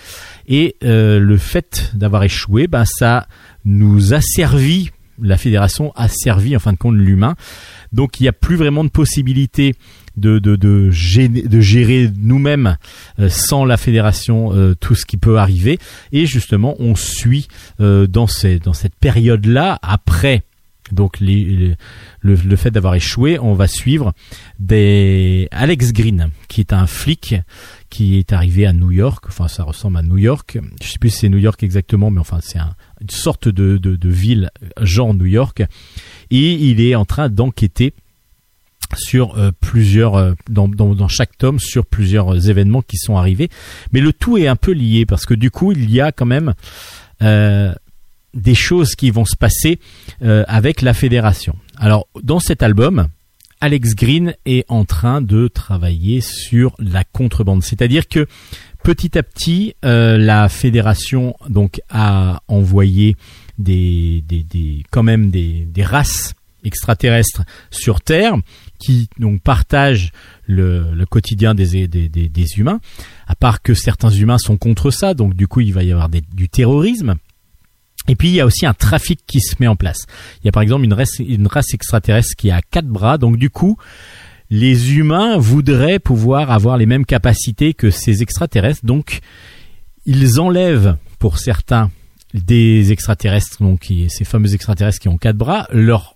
Et euh, le fait d'avoir échoué ben ça nous a servi la fédération a servi en fin de compte l'humain. Donc il n'y a plus vraiment de possibilité de, de, de, gérer, de gérer nous-mêmes euh, sans la fédération euh, tout ce qui peut arriver. Et justement on suit euh, dans, ces, dans cette période-là après donc les, le, le fait d'avoir échoué, on va suivre des Alex Green, qui est un flic qui est arrivé à New York. Enfin, ça ressemble à New York. Je sais plus si c'est New York exactement, mais enfin, c'est un- une sorte de, de, de ville genre New York. Et il est en train d'enquêter sur euh, plusieurs euh, dans, dans, dans chaque tome sur plusieurs événements qui sont arrivés mais le tout est un peu lié parce que du coup il y a quand même euh, des choses qui vont se passer euh, avec la fédération. Alors dans cet album, Alex Green est en train de travailler sur la contrebande, c'est-à-dire que petit à petit, euh, la fédération donc a envoyé des, des, des quand même des, des races extraterrestres sur Terre qui donc partagent le, le quotidien des, des, des, des humains. À part que certains humains sont contre ça, donc du coup il va y avoir du terrorisme. Et puis il y a aussi un trafic qui se met en place. Il y a par exemple une race, extraterrestre qui a quatre bras, donc du coup les humains voudraient pouvoir avoir les mêmes capacités que ces extraterrestres, donc ils enlèvent pour certains des extraterrestres, donc ces fameux extraterrestres qui ont quatre bras, leur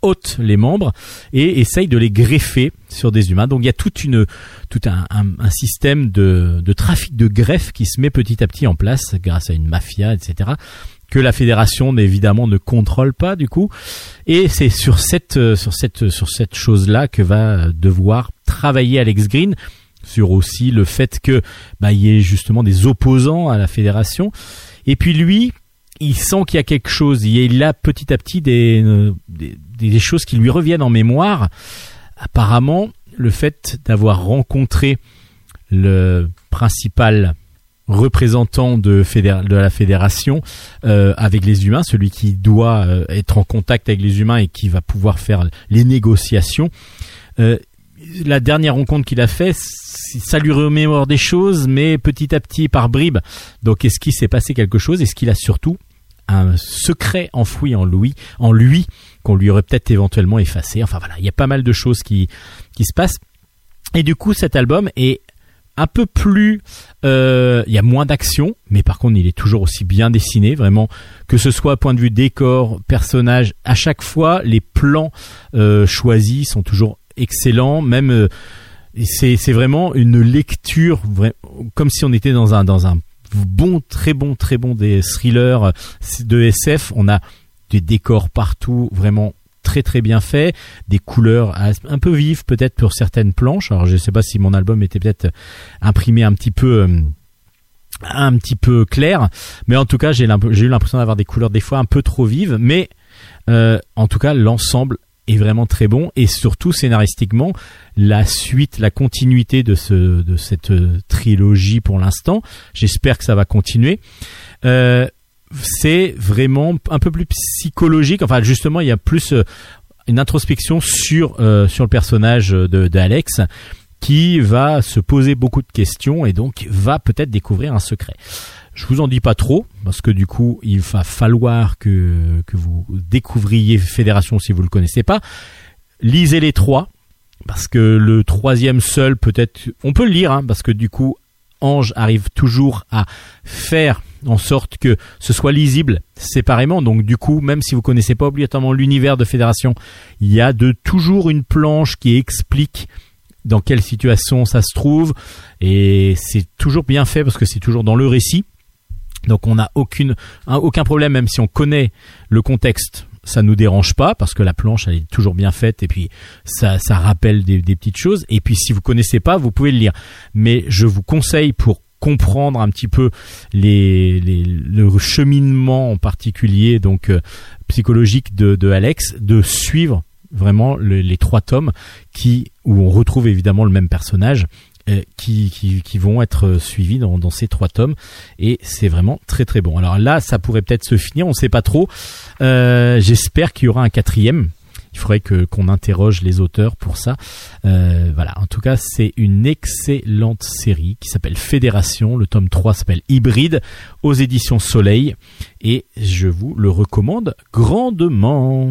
ôte les membres et essaye de les greffer sur des humains. Donc il y a toute une, tout un, système de trafic de greffe qui se met petit à petit en place grâce à une mafia, etc que la fédération évidemment ne contrôle pas du coup. Et c'est sur cette sur cette chose là que va devoir travailler Alex Green sur aussi le fait que bah y ait justement des opposants à la fédération. Et puis lui il sent qu'il y a quelque chose. Il a petit à petit des choses qui lui reviennent en mémoire. Apparemment le fait d'avoir rencontré le principal représentant de, la fédération euh, avec les humains, celui qui doit euh, être en contact avec les humains et qui va pouvoir faire les négociations. Euh, la dernière rencontre qu'il a fait, ça lui remémore des choses, mais petit à petit par bribes. Donc est-ce qu'il s'est passé quelque chose? Est-ce qu'il a surtout un secret enfoui en lui, en lui qu'on lui aurait peut-être éventuellement effacé? Enfin voilà, il y a pas mal de choses qui qui se passent. Et du coup, cet album est un peu plus euh, il y a moins d'action mais par contre il est toujours aussi bien dessiné vraiment. Que ce soit point de vue décor personnage à chaque fois les plans euh, choisis sont toujours excellents. Même euh, c'est vraiment une lecture comme si on était dans un dans un bon très bon très bon des thrillers de SF on a des décors partout vraiment très très bien fait, des couleurs un peu vives peut-être pour certaines planches. Alors je sais pas si mon album était peut-être imprimé un petit peu euh, un petit peu clair, mais en tout cas j'ai eu l'impression d'avoir des couleurs des fois un peu trop vives, mais euh, en tout cas l'ensemble est vraiment très bon et surtout scénaristiquement la suite, la continuité de ce de cette trilogie pour l'instant. J'espère que ça va continuer. Euh, c'est vraiment un peu plus psychologique. Enfin, justement, il y a plus euh, une introspection sur euh, sur le personnage de, d'Alex qui va se poser beaucoup de questions et donc va peut-être découvrir un secret. Je vous en dis pas trop parce que du coup, il va falloir que que vous découvriez Fédération si vous le connaissez pas. Lisez les trois parce que le troisième seul peut-être on peut le lire hein, parce que du coup Ange arrive toujours à faire en sorte que ce soit lisible séparément. Donc du coup, même si vous connaissez pas obligatoirement l'univers de Fédération, il y a de toujours une planche qui explique dans quelle situation ça se trouve et c'est toujours bien fait parce que c'est toujours dans le récit. Donc on n'a aucun problème même si on connaît le contexte ça nous dérange pas parce que la planche elle est toujours bien faite et puis ça, ça rappelle des, des petites choses et puis si vous connaissez pas vous pouvez le lire mais je vous conseille pour comprendre un petit peu les, les le cheminement en particulier donc euh, psychologique de, Alex de suivre vraiment les trois tomes qui où on retrouve évidemment le même personnage euh, qui, qui, vont être suivis dans, dans, ces trois tomes et c'est vraiment très très bon. Alors là, ça pourrait peut-être se finir, on ne sait pas trop. Euh, J'espère qu'il y aura un quatrième. Il faudrait que qu'on interroge les auteurs pour ça. Euh, voilà. En tout cas, c'est une excellente série qui s'appelle Fédération. Le tome 3 s'appelle Hybride aux éditions Soleil et je vous le recommande grandement.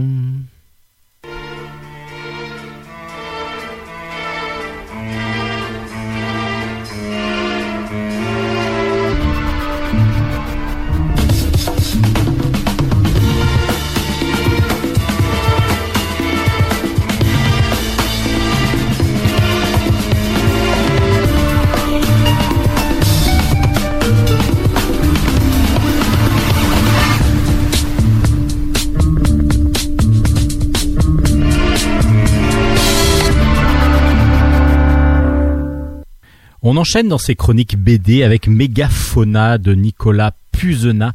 On enchaîne dans ces chroniques BD avec Mégafauna de Nicolas Puzena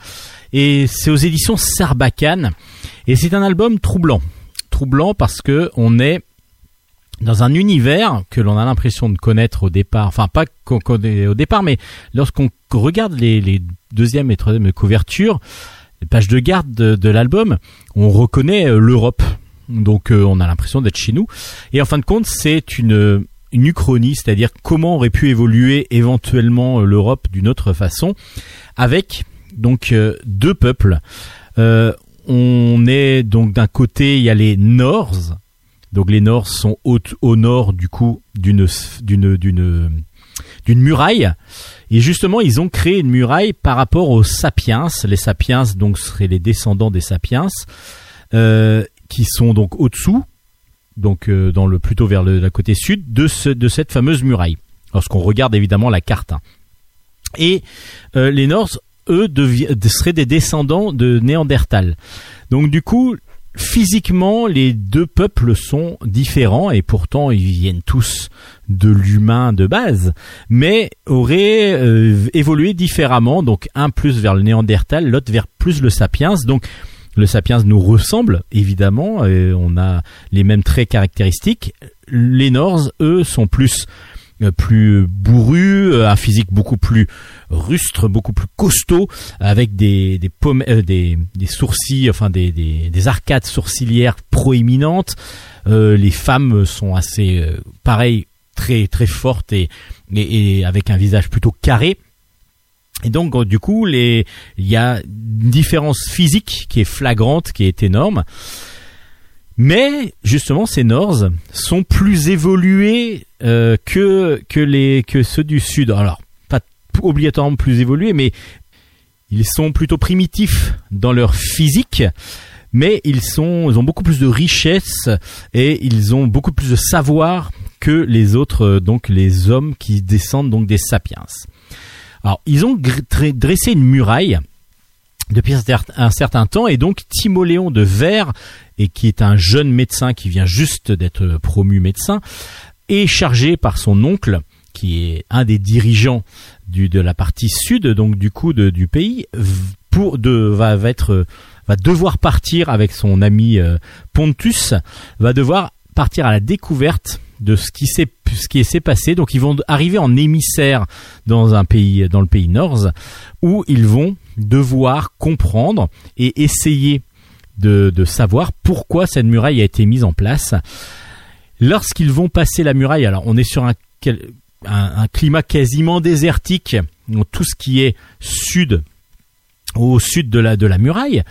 et c'est aux éditions Sarbacane et c'est un album troublant. Troublant parce que on est dans un univers que l'on a l'impression de connaître au départ, enfin pas qu'on connaît au départ, mais lorsqu'on regarde les, deuxième et troisième couvertures, les pages de garde de, l'album, on reconnaît euh, l'Europe. Donc euh, on a l'impression d'être chez nous. Et en fin de compte, c'est une une uchronie, c'est-à-dire comment aurait pu évoluer éventuellement euh, l'Europe d'une autre façon, avec donc euh, deux peuples. Euh, on est donc d'un côté il y a les Nords, donc les Nords sont au, au nord du coup d'une d'une d'une d'une muraille. Et justement, ils ont créé une muraille par rapport aux sapiens. Les sapiens, donc, seraient les descendants des sapiens. qui sont donc au-dessous, donc euh, dans le plutôt vers le, côté sud de ce, de cette fameuse muraille. Lorsqu'on regarde évidemment la carte. Hein. Et euh, les Norse, eux, seraient des descendants de Néandertal. Donc du coup, physiquement, les deux peuples sont différents et pourtant ils viennent tous de l'humain de base, mais auraient euh, évolué différemment. Donc un plus vers le Néandertal, l'autre vers plus le Sapiens. Donc le Sapiens nous ressemble évidemment, et on a les mêmes traits caractéristiques. Les Norse, eux, sont plus euh, plus bourru, euh, un physique beaucoup plus rustre, beaucoup plus costaud, avec des des, euh, des, des, sourcils, enfin des, des, des arcades sourcilières proéminentes. les femmes sont assez pareil, très très fortes et, et, avec un visage plutôt carré. Et donc du coup, il y a une différence physique qui est flagrante, qui est énorme. Mais justement, ces Nords sont plus évolués euh, que que les que ceux du Sud. Alors, pas obligatoirement plus évolués, mais ils sont plutôt primitifs dans leur physique. Mais ils sont, ils ont beaucoup plus de richesse et ils ont beaucoup plus de savoir que les autres, euh, donc les hommes qui descendent donc des sapiens. Ils ont dressé une muraille depuis un certain temps et donc Timoléon de Vers et qui est un jeune médecin qui vient juste d'être promu médecin est chargé par son oncle qui est un des dirigeants de la partie sud donc du coup du pays va, va devoir partir avec son ami euh, Pontus va devoir partir à la découverte de ce qui s'est ce qui s'est passé. Donc ils vont arriver en émissaire dans un pays dans le pays Norse où ils vont devoir comprendre et essayer de, savoir pourquoi cette muraille a été mise en place. Lorsqu'ils vont passer la muraille, alors on est sur un, climat quasiment désertique, donc tout ce qui est sud au sud de la de la muraille,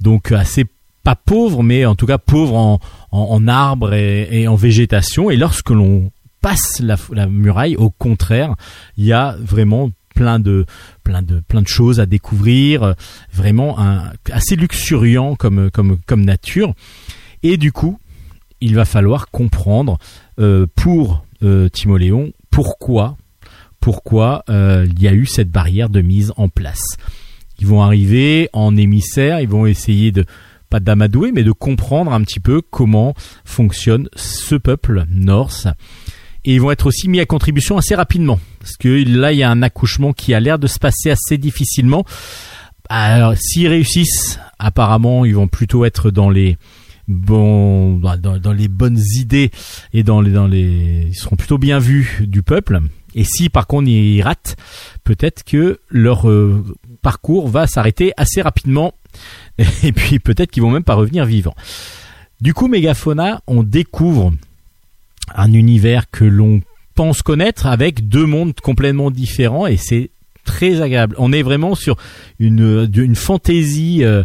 donc assez pas pauvre, mais en tout cas pauvre en, en, arbres et, en végétation. Et lorsque l'on passe la, muraille, au contraire, il y a vraiment plein de plein de plein de choses à découvrir, vraiment assez luxuriant comme comme comme nature. Et du coup, il va falloir comprendre euh, pour euh, Timoléon pourquoi pourquoi euh, il y a eu cette barrière de mise en place. Ils vont arriver en émissaire, ils vont essayer de pas d'amadouer, mais de comprendre un petit peu comment fonctionne ce peuple norse. Et ils vont être aussi mis à contribution assez rapidement. Parce que là, il y a un accouchement qui a l'air de se passer assez difficilement. Alors, s'ils réussissent, apparemment, ils vont plutôt être dans les bonnes idées et dans les, dans les, ils seront plutôt bien vus du peuple. Et si par contre ils ratent, peut-être que leur euh, parcours va s'arrêter assez rapidement *laughs* et puis peut-être qu'ils vont même pas revenir vivants. Du coup, Megafauna, on découvre un univers que l'on pense connaître avec deux mondes complètement différents et c'est très agréable. On est vraiment sur une une fantaisie, euh,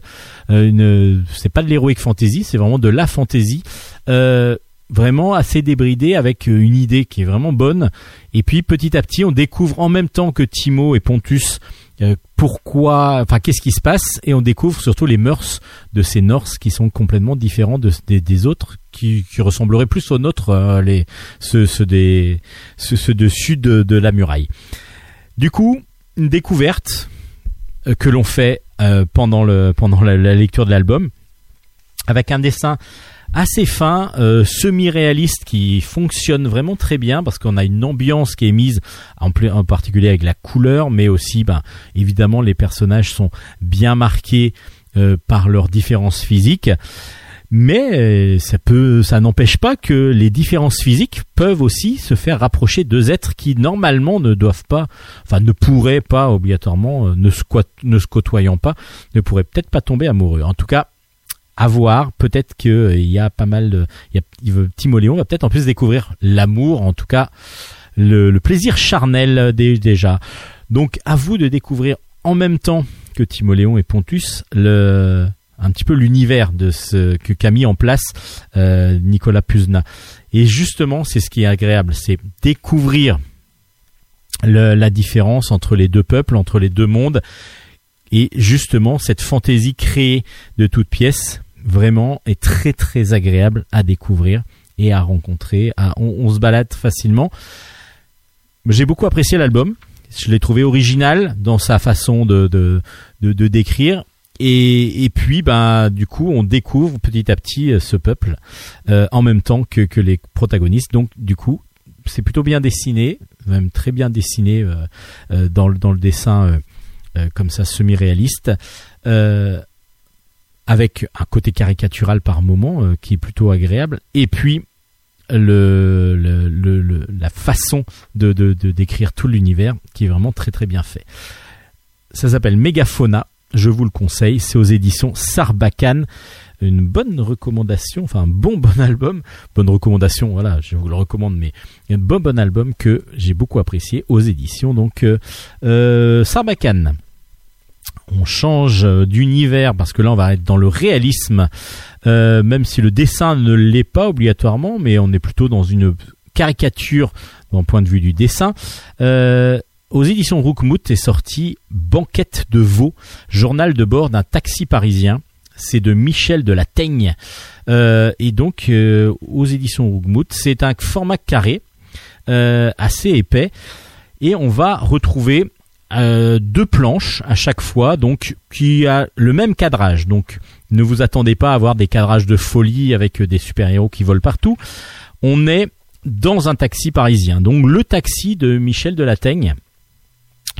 une c'est pas de l'héroïque fantasy, c'est vraiment de la fantaisie. Euh, vraiment assez débridée avec une idée qui est vraiment bonne. Et puis petit à petit, on découvre en même temps que Timo et Pontus euh, pourquoi, enfin qu'est-ce qui se passe? Et on découvre surtout les mœurs de ces Norses qui sont complètement différents des, autres qui, ressembleraient plus aux nôtres, euh, ceux, de sud de, la muraille. Du coup, une découverte euh, que l'on fait pendant le pendant la lecture de l'album avec un dessin assez fin, euh, semi-réaliste qui fonctionne vraiment très bien parce qu'on a une ambiance qui est mise en, en particulier avec la couleur, mais aussi, ben, évidemment, les personnages sont bien marqués euh, par leurs différences physiques. Mais euh, ça peut, ça n'empêche pas que les différences physiques peuvent aussi se faire rapprocher deux êtres qui normalement ne doivent pas, enfin ne pourraient pas obligatoirement, ne se, ne se côtoyant pas, ne pourraient peut-être pas tomber amoureux. En tout cas, à voir. Peut-être qu'il euh, y a pas mal de, il y Timoléon va peut-être en plus découvrir l'amour, en tout cas le, plaisir charnel déjà. Donc à vous de découvrir en même temps que Timoléon et Pontus le un petit peu l'univers de ce que qu'a mis en place euh, Nicolas Puzna. Et justement, c'est ce qui est agréable, c'est découvrir la différence entre les deux peuples, entre les deux mondes, et justement cette fantaisie créée de toutes pièces vraiment est très très agréable à découvrir et à rencontrer. on, se balade facilement. J'ai beaucoup apprécié l'album. Je l'ai trouvé original dans sa façon de, de, de, décrire. Et, et, puis, bah, du coup, on découvre petit à petit euh, ce peuple euh, en même temps que, que les protagonistes. Donc, du coup, c'est plutôt bien dessiné, même très bien dessiné euh, dans, le, dans le dessin comme ça semi-réaliste. avec un côté caricatural par moment qui est plutôt agréable et puis la façon de, de, décrire tout l'univers qui est vraiment très très bien fait. Ça s'appelle Megafauna, je vous le conseille, c'est aux éditions Sarbacane. Une bonne recommandation, enfin un bon *laughs* bon album, bonne recommandation, voilà, je vous le recommande, mais un bon bon album que j'ai beaucoup apprécié aux éditions donc euh, euh Sarbacane on change d'univers parce que là on va être dans le réalisme euh, même si le dessin ne l'est pas obligatoirement, mais on est plutôt dans une caricature d'un point de vue du dessin. Euh, aux éditions Roukmout est sorti Banquette de veau, journal de bord d'un taxi parisien. C'est de Michel de la Teigne. Euh, et donc, aux éditions Roukmout, c'est un format carré, assez épais. Et on va retrouver deux planches à chaque fois, donc qui a le même cadrage. Donc ne vous attendez pas à avoir des cadrages de folie avec des super-héros qui volent partout. On est dans un taxi parisien. Donc le taxi de Michel Delateigne,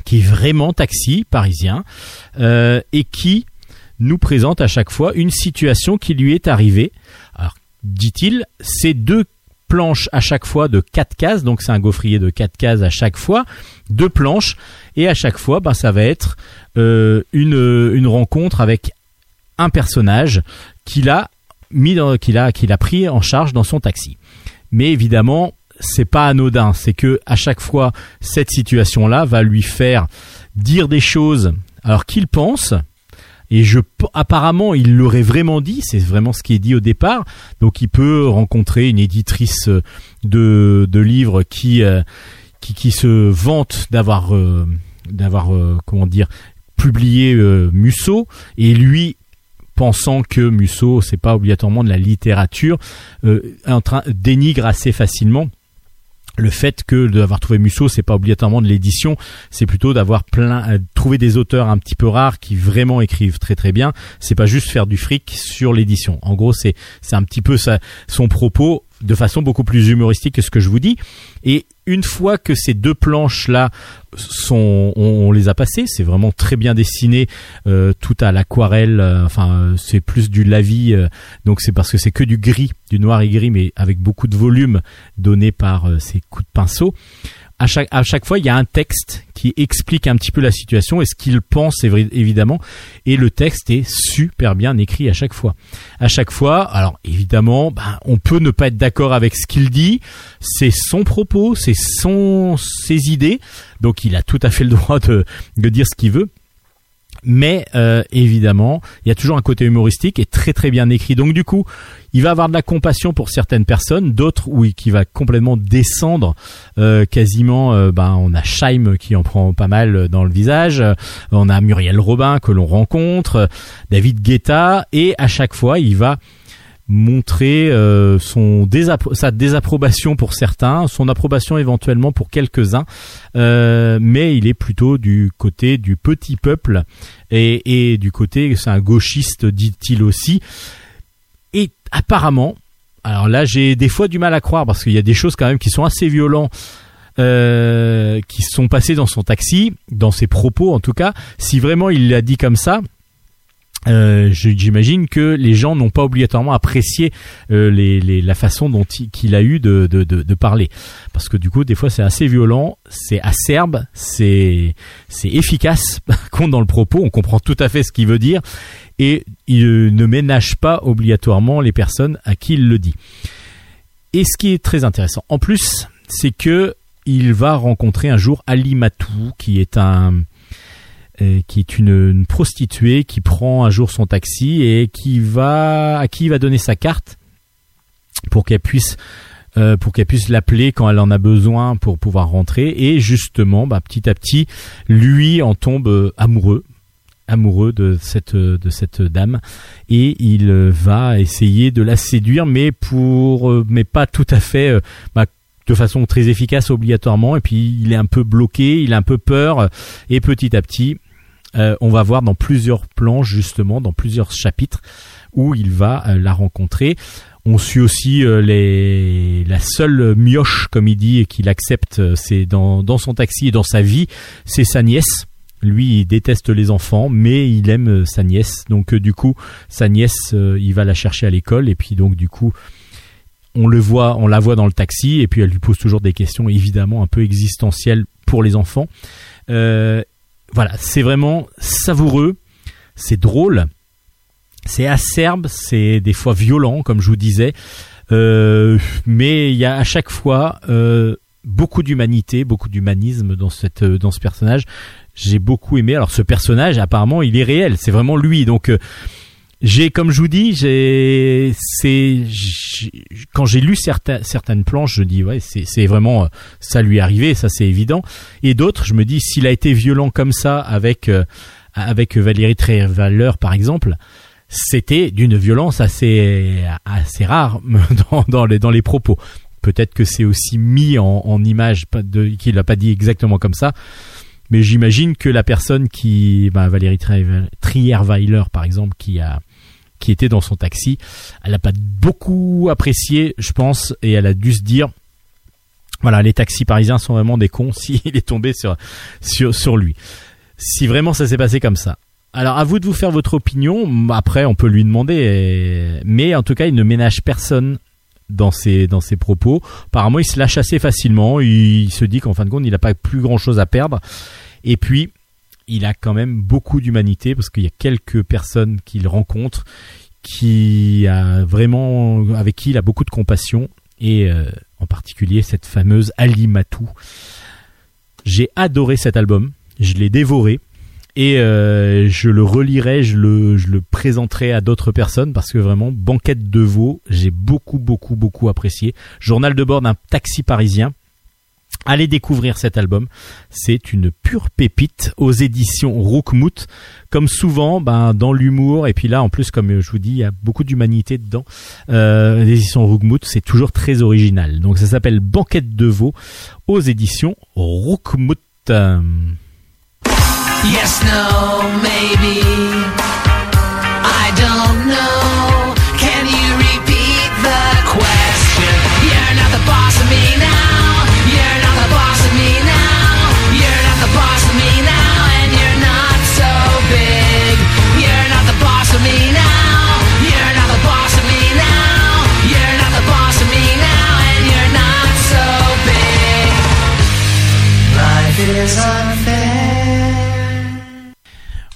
qui est vraiment taxi parisien, euh, et qui nous présente à chaque fois une situation qui lui est arrivée. Alors, dit-il, c'est deux planches à chaque fois de quatre cases, donc c'est un gaufrier de quatre cases à chaque fois, deux planches, et à chaque fois, ben, ça va être euh, une, une rencontre avec un personnage qu'il a qu'il a qu'il a pris en charge dans son taxi. Mais évidemment, c'est pas anodin, c'est que à chaque fois cette situation là va lui faire dire des choses alors qu'il pense et je apparemment il l'aurait vraiment dit, c'est vraiment ce qui est dit au départ. Donc il peut rencontrer une éditrice de, de livres qui, euh, qui, qui se vante d'avoir euh, d'avoir euh, comment dire publié Musso et lui pensant que Musso c'est pas obligatoirement de la littérature, euh, en train dénigre assez facilement le fait que d'avoir trouvé Musso, c'est pas obligatoirement de l'édition, c'est plutôt d'avoir plein euh, trouvé des auteurs un petit peu rares qui vraiment écrivent très très bien. C'est pas juste faire du fric sur l'édition. En gros, c'est c'est un petit peu ça, son propos de façon beaucoup plus humoristique que ce que je vous dis. Et une fois que ces deux planches là sont, on, les a passées, c'est vraiment très bien dessiné, euh, tout à l'aquarelle. Euh, enfin, c'est plus du lavis, euh, donc c'est parce que c'est que du gris, du noir et gris, mais avec beaucoup de volume donné par ces coups de pinceau à chaque, à chaque fois, il y a un texte qui explique un petit peu la situation et ce qu'il pense évidemment. Et le texte est super bien écrit à chaque fois. À chaque fois, alors évidemment, ben, on peut ne pas être d'accord avec ce qu'il dit. C'est son propos, c'est son ses idées. Donc il a tout à fait le droit de, de dire ce qu'il veut mais euh, évidemment, il y a toujours un côté humoristique et très très bien écrit. Donc du coup, il va avoir de la compassion pour certaines personnes, d'autres oui, qui va complètement descendre euh, quasiment. Euh, ben, on a Scheim qui en prend pas mal dans le visage, on a Muriel Robin que l'on rencontre, David Guetta, et à chaque fois, il va montrer euh, sa désapprobation pour certains, son approbation éventuellement pour quelques-uns, euh, mais il est plutôt du côté du petit peuple et, du côté, c'est un gauchiste, dit-il aussi. Et apparemment, alors là j'ai des fois du mal à croire parce qu'il y a des choses quand même qui sont assez violents. Euh, qui sont passées dans son taxi, dans ses propos en tout cas. Si vraiment il l'a dit comme ça, euh, j'imagine que les gens n'ont pas obligatoirement apprécié euh, les, la façon dont il, a eu de, de, de, parler, parce que du coup des fois c'est assez violent, c'est acerbe, c'est c'est efficace *laughs* contre dans le propos, on comprend tout à fait ce qu'il veut dire et il ne ménage pas obligatoirement les personnes à qui il le dit. Et ce qui est très intéressant, en plus, c'est que il va rencontrer un jour Ali Matou, qui est un qui est une, prostituée qui prend un jour son taxi et qui va à qui il va donner sa carte pour qu'elle puisse euh, pour qu'elle puisse l'appeler quand elle en a besoin pour pouvoir rentrer. Et justement bah, petit à petit lui en tombe euh, amoureux amoureux de cette de cette dame. Et il va essayer de la séduire mais pour mais pas tout à fait bah, de façon très efficace obligatoirement. Et puis il est un peu bloqué, il a un peu peur. Et petit à petit on va voir dans plusieurs plans justement dans plusieurs chapitres où il va la rencontrer. On suit aussi euh, les, la seule mioche, comme il dit, qu'il accepte, euh, c'est dans, dans son taxi et dans sa vie, c'est sa nièce. Lui, il déteste les enfants, mais il aime euh, sa nièce. Donc, du coup, sa nièce, il va la chercher à l'école, et puis donc, du coup, on le voit, on la voit dans le taxi, et puis elle lui pose toujours des questions évidemment un peu existentielles pour les enfants. Voilà, c'est vraiment savoureux, c'est drôle, c'est acerbe, c'est des fois violent, comme je vous disais, euh, mais il y a à chaque fois euh, beaucoup d'humanité, beaucoup d'humanisme dans cette dans ce personnage. J'ai beaucoup aimé. Alors ce personnage, apparemment, il est réel, c'est vraiment lui. Donc euh, j'ai, comme je vous dis, j'ai, c'est, quand j'ai lu certaines certaines planches, je dis ouais, c'est, c'est vraiment ça lui est arrivé, ça c'est évident. Et d'autres, je me dis s'il a été violent comme ça avec avec Valérie Trévaleur par exemple, c'était d'une violence assez assez rare *laughs* dans, dans les dans les propos. Peut-être que c'est aussi mis en, en image, qu'il l'a pas dit exactement comme ça, mais j'imagine que la personne qui, bah, Valérie Trierweiler par exemple, qui a qui était dans son taxi, elle a pas beaucoup apprécié, je pense, et elle a dû se dire, voilà, les taxis parisiens sont vraiment des cons *laughs* s'il est tombé sur sur sur lui. Si vraiment ça s'est passé comme ça. Alors à vous de vous faire votre opinion. Après, on peut lui demander, mais en tout cas, il ne ménage personne dans ses dans ses propos. Apparemment, il se lâche assez facilement. Il se dit qu'en fin de compte, il n'a pas plus grand chose à perdre. Et puis, il a quand même beaucoup d'humanité parce qu'il y a quelques personnes qu'il rencontre qui a vraiment avec qui il a beaucoup de compassion et euh, en particulier cette fameuse Ali Matou. J'ai adoré cet album. Je l'ai dévoré et euh, je le relirai, je le, je le présenterai à d'autres personnes parce que vraiment banquette de veau, j'ai beaucoup beaucoup beaucoup apprécié. Journal de bord d'un taxi parisien. Allez découvrir cet album, c'est une pure pépite aux éditions Rookmout. Comme souvent, ben, dans l'humour, et puis là en plus comme je vous dis, il y a beaucoup d'humanité dedans. Euh, les éditions Rookmout, c'est toujours très original. Donc ça s'appelle Banquette de veau aux éditions Rookmout. Yes, no, maybe. I don't know.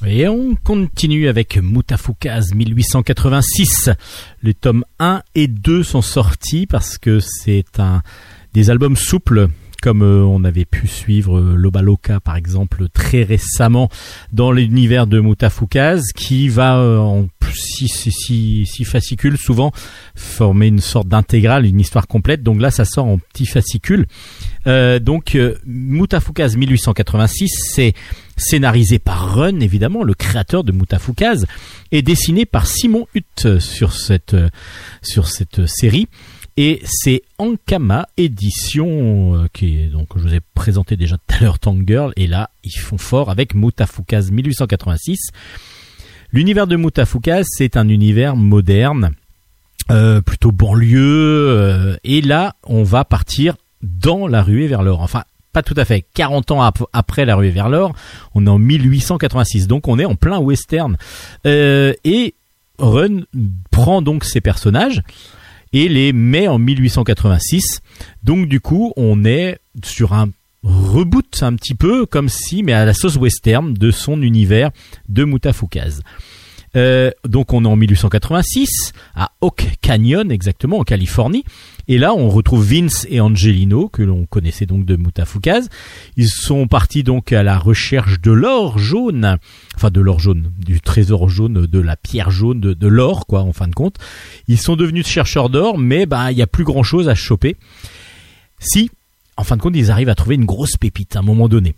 Et on continue avec Mutafukaz 1886. Les tomes 1 et 2 sont sortis parce que c'est un des albums souples comme euh, on avait pu suivre euh, Lobaloka par exemple très récemment dans l'univers de Mutafukaz qui va euh, en six, fascicules souvent former une sorte d'intégrale, une histoire complète. Donc là ça sort en petits fascicules. donc Mutafukaz 1886 c'est scénarisé par Run, évidemment, le créateur de Mutafukaz, et dessiné par Simon Hutt sur cette série. Et c'est Ankama édition euh, qui donc je vous ai présenté déjà tout à l'heure Girl et là ils font fort avec Mutafukaz 1886. L'univers de Mutafukaz c'est un univers moderne, euh, plutôt banlieue euh, et là on va partir dans la ruée vers l'or. Enfin pas tout à fait. 40 ans après la ruée vers l'or, on est en 1886, donc on est en plein western. Euh, et Run prend donc ces personnages et les met en 1886. Donc du coup, on est sur un reboot un petit peu comme si, mais à la sauce western de son univers de Mutafukaz. Euh, donc on est en 1886 à Oak Canyon exactement en Californie et là on retrouve Vince et Angelino que l'on connaissait donc de Mutafukaz. Ils sont partis donc à la recherche de l'or jaune, enfin de l'or jaune, du trésor jaune, de la pierre jaune, de, l'or quoi en fin de compte. Ils sont devenus chercheurs d'or mais bah il y a plus grand chose à choper. Si en fin de compte ils arrivent à trouver une grosse pépite à un moment donné.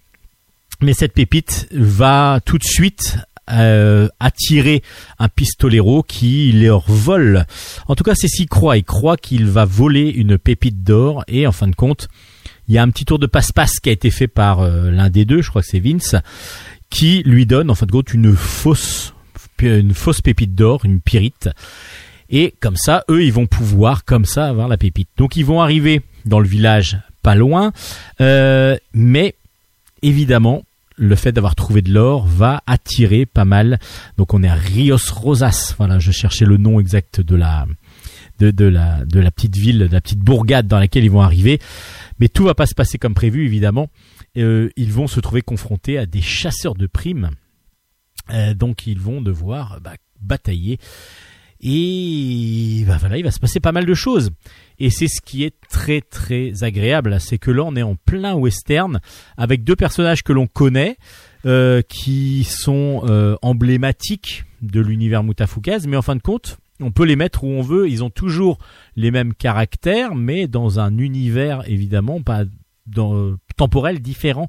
Mais cette pépite va tout de suite euh, attirer un pistolero qui leur vole. En tout cas, c'est s'il croit. Il croit qu'il va voler une pépite d'or et en fin de compte, il y a un petit tour de passe-passe qui a été fait par euh, l'un des deux, je crois que c'est Vince, qui lui donne en fin de compte une fausse une fausse pépite d'or, une pyrite. Et comme ça, eux, ils vont pouvoir comme ça avoir la pépite. Donc ils vont arriver dans le village pas loin, euh, mais évidemment, le fait d'avoir trouvé de l'or va attirer pas mal. Donc on est à Rios Rosas. Voilà, je cherchais le nom exact de la de, la de la petite ville, de la petite bourgade dans laquelle ils vont arriver. Mais tout va pas se passer comme prévu évidemment. Euh, ils vont se trouver confrontés à des chasseurs de primes. Euh, donc ils vont devoir bah, batailler. Et bah, voilà, il va se passer pas mal de choses. Et c'est ce qui est très très agréable, c'est que là on est en plein western avec deux personnages que l'on connaît, euh, qui sont euh, emblématiques de l'univers Mutafukaz, mais en fin de compte, on peut les mettre où on veut. Ils ont toujours les mêmes caractères, mais dans un univers évidemment pas dans, temporel différent.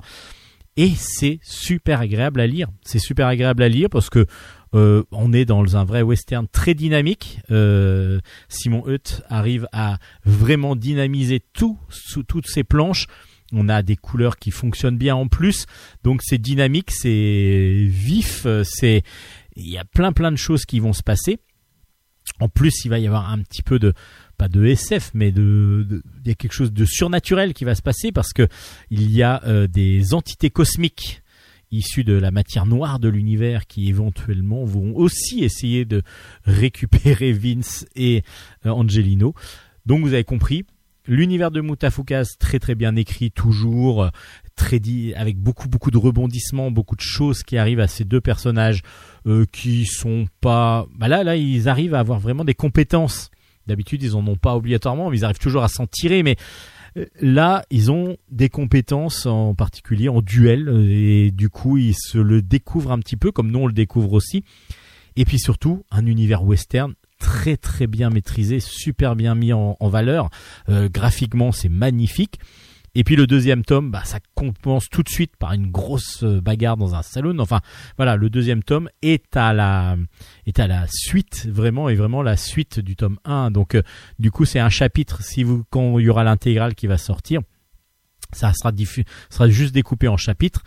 Et c'est super agréable à lire. C'est super agréable à lire parce que euh, on est dans un vrai western très dynamique. Euh, Simon Hutt arrive à vraiment dynamiser tout sous toutes ses planches. On a des couleurs qui fonctionnent bien en plus, donc c'est dynamique, c'est vif, c'est il y a plein plein de choses qui vont se passer. En plus, il va y avoir un petit peu de pas de SF, mais de, il y a quelque chose de surnaturel qui va se passer parce que il y a euh, des entités cosmiques issus de la matière noire de l'univers qui éventuellement vont aussi essayer de récupérer Vince et euh, Angelino. Donc vous avez compris, l'univers de Mutafukaz très très bien écrit toujours, très dit avec beaucoup beaucoup de rebondissements, beaucoup de choses qui arrivent à ces deux personnages euh, qui sont pas bah là là ils arrivent à avoir vraiment des compétences. D'habitude ils en ont pas obligatoirement, ils arrivent toujours à s'en tirer mais Là, ils ont des compétences en particulier en duel et du coup, ils se le découvrent un petit peu comme nous on le découvre aussi. Et puis surtout, un univers western très très bien maîtrisé, super bien mis en, valeur. Euh, graphiquement, c'est magnifique. Et puis le deuxième tome, bah, ça commence tout de suite par une grosse euh, bagarre dans un salon. Enfin, voilà, le deuxième tome est à la est à la suite vraiment et vraiment la suite du tome 1. Donc euh, du coup, c'est un chapitre si vous quand il y aura l'intégrale qui va sortir, ça sera diffus, sera juste découpé en chapitres,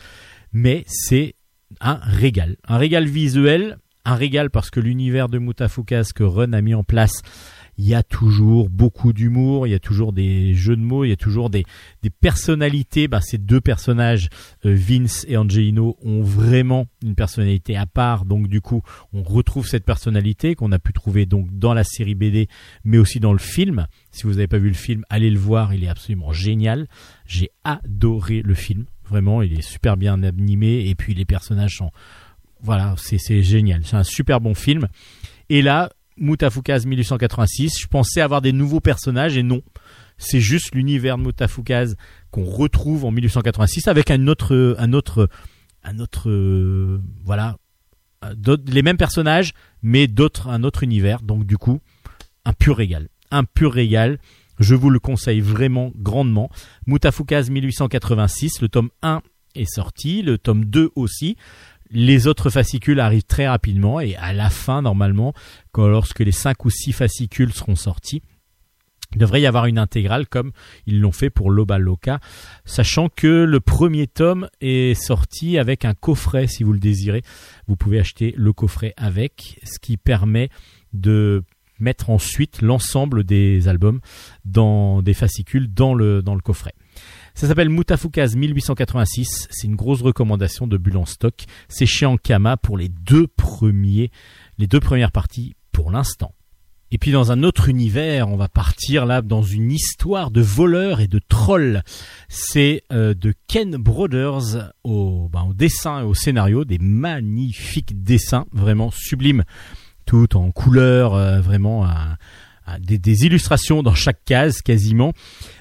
mais c'est un régal, un régal visuel, un régal parce que l'univers de Mutafukas que Run a mis en place il y a toujours beaucoup d'humour, il y a toujours des jeux de mots, il y a toujours des, personnalités. Bah, ces deux personnages, euh, Vince et Angelino, ont vraiment une personnalité à part. Donc du coup, on retrouve cette personnalité qu'on a pu trouver donc dans la série BD, mais aussi dans le film. Si vous n'avez pas vu le film, allez le voir, il est absolument génial. J'ai adoré le film, vraiment, il est super bien animé et puis les personnages sont voilà, c'est génial. C'est un super bon film. Et là, Mutafukaz 1886. Je pensais avoir des nouveaux personnages et non. C'est juste l'univers de Mutafukaz qu'on retrouve en 1886 avec un autre, un autre, un autre, euh, voilà, les mêmes personnages, mais d'autres, un autre univers. Donc du coup, un pur régal, un pur régal. Je vous le conseille vraiment grandement. Mutafukaz 1886, le tome 1 est sorti, le tome 2 aussi. Les autres fascicules arrivent très rapidement et à la fin, normalement, lorsque les 5 ou 6 fascicules seront sortis, il devrait y avoir une intégrale comme ils l'ont fait pour Loba Loca, sachant que le premier tome est sorti avec un coffret si vous le désirez. Vous pouvez acheter le coffret avec, ce qui permet de mettre ensuite l'ensemble des albums dans des fascicules dans le, dans le coffret. Ça s'appelle Mutafukaz 1886. C'est une grosse recommandation de Bulle en stock. C'est chez Ankama pour les deux premiers, les deux premières parties pour l'instant. Et puis dans un autre univers, on va partir là dans une histoire de voleurs et de trolls. C'est euh, de Ken Brothers au, ben, au dessin et au scénario, des magnifiques dessins, vraiment sublimes, tout en couleur, euh, vraiment un, des, illustrations dans chaque case quasiment.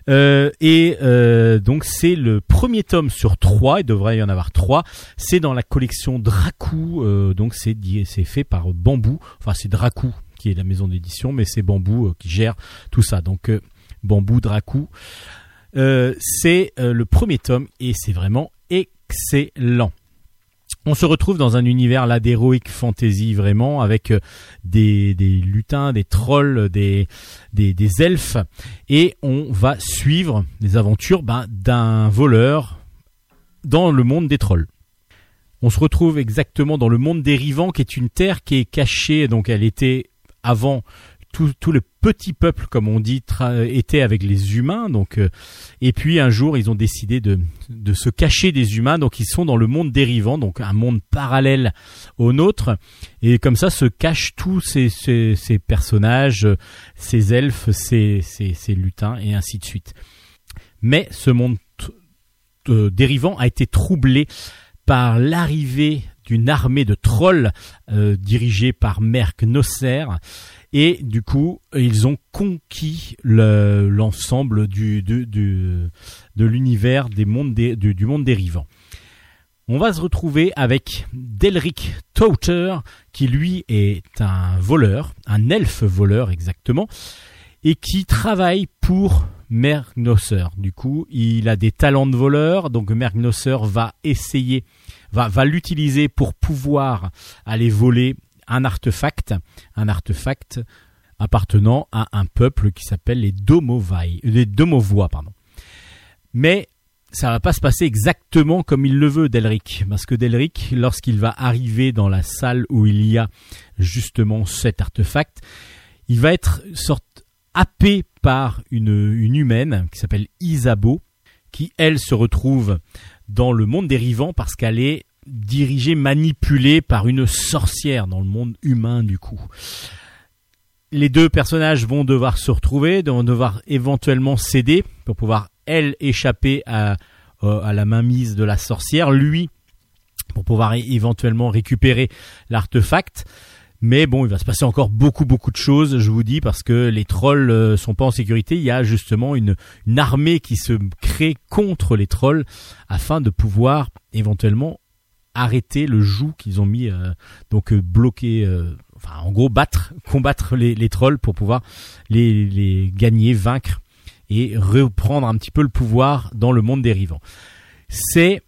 Euh, et euh, donc c'est le premier tome sur trois, il devrait y en avoir trois. C'est dans la collection Dracou, euh, donc c'est c'est fait par Bambou. Enfin c'est Dracou qui est la maison d'édition, mais c'est Bambou qui gère tout ça. Donc Bambou Dracou. c'est le premier tome et c'est vraiment excellent. On se retrouve dans un univers là d'heroic fantasy vraiment avec euh, des, des lutins, des trolls, des, des, des elfes et on va suivre les aventures ben, d'un voleur dans le monde des trolls. On se retrouve exactement dans le monde dérivant qui est une terre qui est cachée donc elle était avant tout, tout le petit peuple, comme on dit, était avec les humains. Donc, euh, et puis un jour, ils ont décidé de, de se cacher des humains. Donc, ils sont dans le monde dérivant, donc un monde parallèle au nôtre. Et comme ça, se cachent tous ces, ces, personnages, ces elfes, ces, ces, lutins, et ainsi de suite. Mais ce monde euh, dérivant a été troublé par l'arrivée d'une armée de trolls euh, dirigée par Merc Nosser et du coup ils ont conquis l'ensemble du, de l'univers du, monde dérivant. On va se retrouver avec Delric Tauter qui lui est un voleur, un elfe voleur exactement, et qui travaille pour Mergnosser. Du coup, il a des talents de voleur, donc Mergnosser va essayer, va, va l'utiliser pour pouvoir aller voler un artefact, appartenant à un peuple qui s'appelle les Domovai, les Domovois, pardon. Mais ça va pas se passer exactement comme il le veut, Delric, parce que Delric, lorsqu'il va arriver dans la salle où il y a justement cet artefact, il va être sorte happé par une, une humaine qui s'appelle Isabeau, qui elle se retrouve dans le monde dérivant parce qu'elle est dirigé, manipulé par une sorcière dans le monde humain du coup. Les deux personnages vont devoir se retrouver, vont devoir éventuellement céder pour pouvoir elle échapper à, euh, à la mainmise de la sorcière, lui pour pouvoir éventuellement récupérer l'artefact. Mais bon, il va se passer encore beaucoup beaucoup de choses, je vous dis, parce que les trolls euh, sont pas en sécurité. Il y a justement une armée qui se crée contre les trolls afin de pouvoir éventuellement arrêter le joug qu'ils ont mis, euh, donc euh, bloquer, euh, enfin en gros battre, *laughs* combattre les, trolls pour pouvoir les, gagner, vaincre et reprendre un petit peu le pouvoir dans le monde dérivant. C'est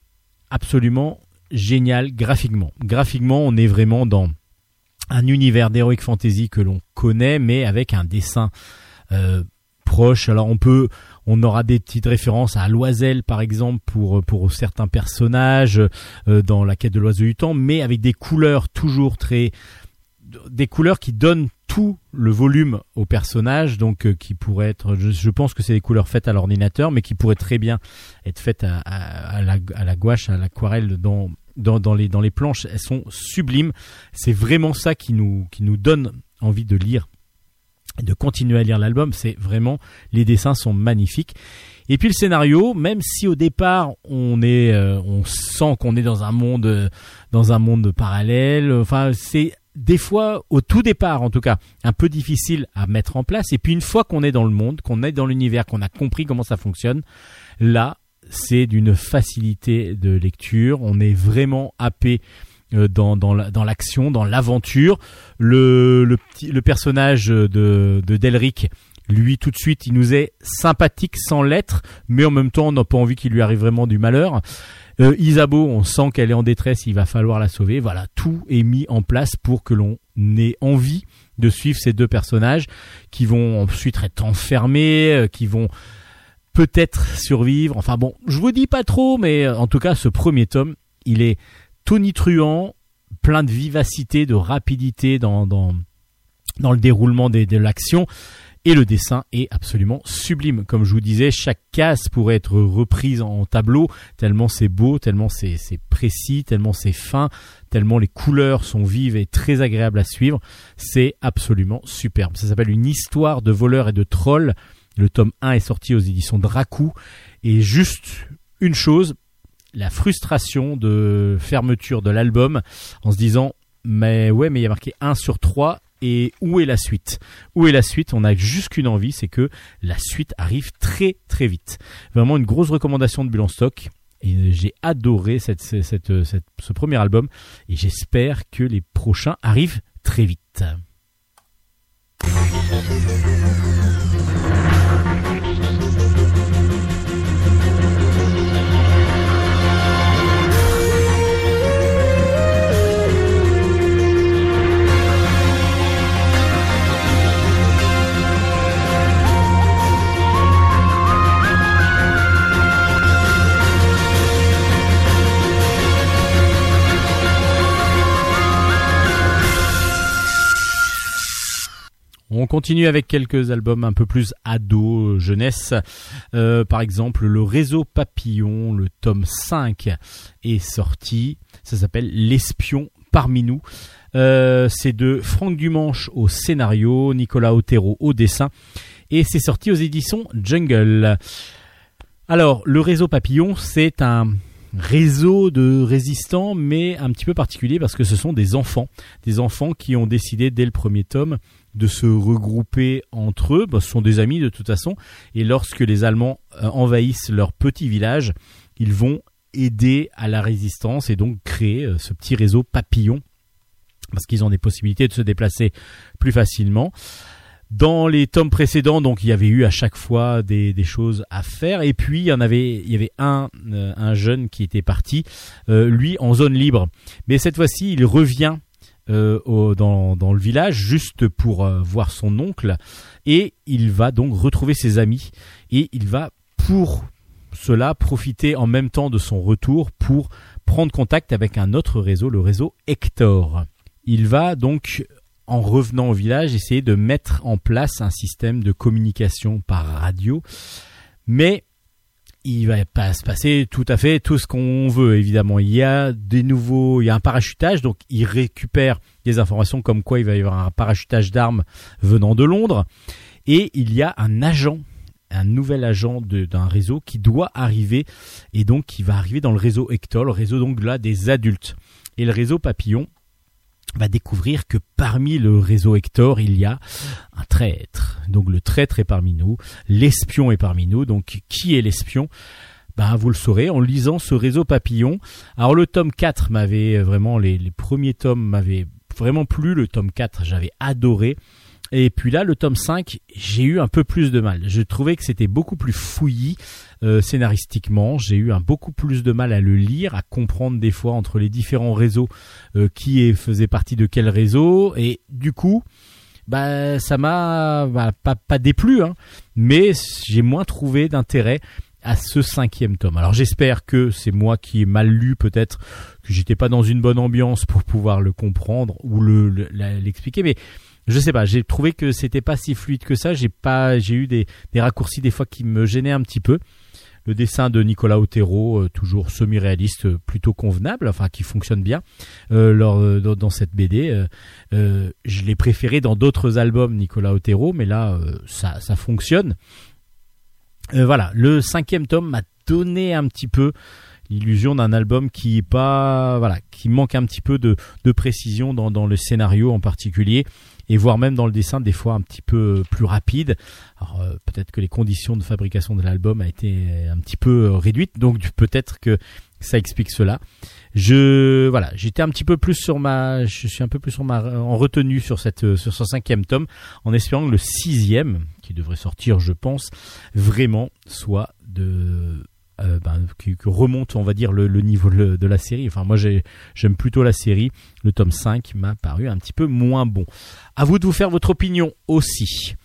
absolument génial graphiquement. Graphiquement, on est vraiment dans un univers d'heroic fantasy que l'on connaît, mais avec un dessin proche. Alors on peut, on aura des petites références à Loisel par exemple pour pour certains personnages euh, dans la quête de l'oiseau du temps, mais avec des couleurs toujours très des couleurs qui donnent tout le volume au personnage, donc euh, qui pourrait être, je, pense que c'est des couleurs faites à l'ordinateur, mais qui pourraient très bien être faites à, à, la, à la, gouache, à l'aquarelle dans, dans, dans, les, dans les planches. Elles sont sublimes. C'est vraiment ça qui nous, qui nous donne envie de lire de continuer à lire l'album, c'est vraiment les dessins sont magnifiques. Et puis le scénario, même si au départ on est, euh, on sent qu'on est dans un monde, dans un monde parallèle. Enfin, c'est des fois, au tout départ en tout cas, un peu difficile à mettre en place. Et puis une fois qu'on est dans le monde, qu'on est dans l'univers, qu'on a compris comment ça fonctionne, là, c'est d'une facilité de lecture. On est vraiment happé euh, dans, dans, l'action, dans l'aventure. Le, personnage de, de Delric, lui tout de suite, il nous est sympathique sans l'être, mais en même temps on n'a pas envie qu'il lui arrive vraiment du malheur. Euh, Isabeau, on sent qu'elle est en détresse, il va falloir la sauver. Voilà, tout est mis en place pour que l'on ait envie de suivre ces deux personnages qui vont ensuite être enfermés, euh, qui vont peut-être survivre. Enfin bon, je vous dis pas trop, mais en tout cas, ce premier tome, il est tonitruant, plein de vivacité, de rapidité dans, dans, le déroulement de l'action. Et le dessin est absolument sublime. Comme je vous disais, chaque case pourrait être reprise en tableau, tellement c'est beau, tellement c'est précis, tellement c'est fin, tellement les couleurs sont vives et très agréables à suivre. C'est absolument superbe. Ça s'appelle Une histoire de voleurs et de trolls. Le tome 1 est sorti aux éditions Dracou. Et juste une chose, la frustration de fermeture de l'album en se disant mais ouais mais il y a marqué 1 sur 3 et où est la suite? Où est la suite? On a juste qu'une envie, c'est que la suite arrive très très vite. Vraiment une grosse recommandation de Bulan Stock. Et j'ai adoré cette, ce premier album et j'espère que les prochains arrivent très vite. On continue avec quelques albums un peu plus ado, jeunesse. Euh, par exemple, le Réseau Papillon, le tome 5 est sorti. Ça s'appelle L'espion parmi nous. Euh, c'est de Franck Dumanche au scénario, Nicolas Otero au dessin. Et c'est sorti aux éditions Jungle. Alors, le Réseau Papillon, c'est un réseau de résistants, mais un petit peu particulier parce que ce sont des enfants, des enfants qui ont décidé dès le premier tome de se regrouper entre eux. ce sont des amis de toute façon, et lorsque les Allemands euh, envahissent leur petit village, ils vont aider à la résistance et donc créer euh, ce petit réseau papillon parce qu'ils ont des possibilités de se déplacer plus facilement. Dans les tomes précédents, donc il y avait eu à chaque fois des, choses à faire. Et puis il y en avait, euh, un jeune qui était parti, lui en zone libre. Mais cette fois-ci, il revient euh, dans, dans, le village juste pour voir son oncle et il va donc retrouver ses amis et il va pour cela profiter en même temps de son retour pour prendre contact avec un autre réseau, le réseau Hector. Il va donc en revenant au village, essayer de mettre en place un système de communication par radio. Mais il va pas se passer tout à fait tout ce qu'on veut, évidemment. Il y a des nouveaux, il y a un parachutage, donc il récupère des informations comme quoi il va y avoir un parachutage d'armes venant de Londres. Et il y a un agent, un nouvel agent d'un réseau qui doit arriver, et donc qui va arriver dans le réseau Hector, le réseau donc là des adultes. Et le réseau Papillon, va découvrir que parmi le réseau Hector, il y a un traître. Donc le traître est parmi nous, l'espion est parmi nous. Donc qui est l'espion? Ben, vous le saurez en lisant ce réseau papillon. Alors le tome 4 m'avait vraiment, les, les premiers tomes m'avaient vraiment plu. Le tome 4, j'avais adoré. Et puis là, le tome 5, j'ai eu un peu plus de mal. Je trouvais que c'était beaucoup plus fouillis euh, scénaristiquement. J'ai eu un beaucoup plus de mal à le lire, à comprendre des fois entre les différents réseaux euh, qui faisait partie de quel réseau. Et du coup, bah ça m'a bah, pas, pas déplu, hein, mais j'ai moins trouvé d'intérêt à ce cinquième tome. Alors j'espère que c'est moi qui ai mal lu peut-être, que j'étais pas dans une bonne ambiance pour pouvoir le comprendre ou le l'expliquer, mais je sais pas, j'ai trouvé que c'était pas si fluide que ça. J'ai pas, j'ai eu des, raccourcis des fois qui me gênaient un petit peu. Le dessin de Nicolas Otero, euh, toujours semi-réaliste, euh, plutôt convenable, enfin qui fonctionne bien euh, lors, dans, cette BD. je l'ai préféré dans d'autres albums Nicolas Otero, mais là ça, fonctionne. voilà, le cinquième tome m'a donné un petit peu l'illusion d'un album qui pas voilà qui manque un petit peu de, de précision dans, dans le scénario en particulier et voire même dans le dessin des fois un petit peu plus rapide. Alors euh, peut-être que les conditions de fabrication de l'album a été un petit peu euh, réduites, donc peut-être que ça explique cela. Je voilà, j'étais un petit peu plus sur ma, je suis un peu plus sur ma en retenue sur cette sur ce cinquième tome, en espérant que le sixième, qui devrait sortir, je pense, vraiment soit de euh, ben, qui, remonte, on va dire, le, niveau de la série. Enfin, moi, j'aime plutôt la série. Le tome 5 m'a paru un petit peu moins bon. À vous de vous faire votre opinion aussi.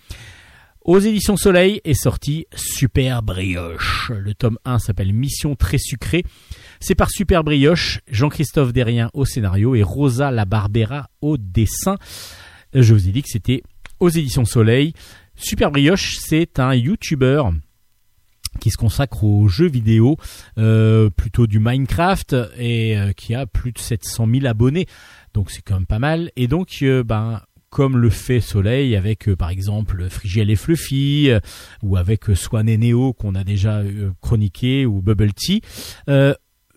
Aux éditions Soleil est sorti Super Brioche. Le tome 1 s'appelle Mission très sucrée. C'est par Super Brioche, Jean-Christophe Derrien au scénario et Rosa La Barbera au dessin. Je vous ai dit que c'était aux éditions Soleil. Super Brioche, c'est un YouTuber qui se consacre aux jeux vidéo, euh, plutôt du Minecraft, et euh, qui a plus de 700 000 abonnés. Donc c'est quand même pas mal. Et donc, euh, ben, comme le fait Soleil avec par exemple Frigiel et Fluffy ou avec Swan et Neo qu'on a déjà chroniqué ou Bubble Tea,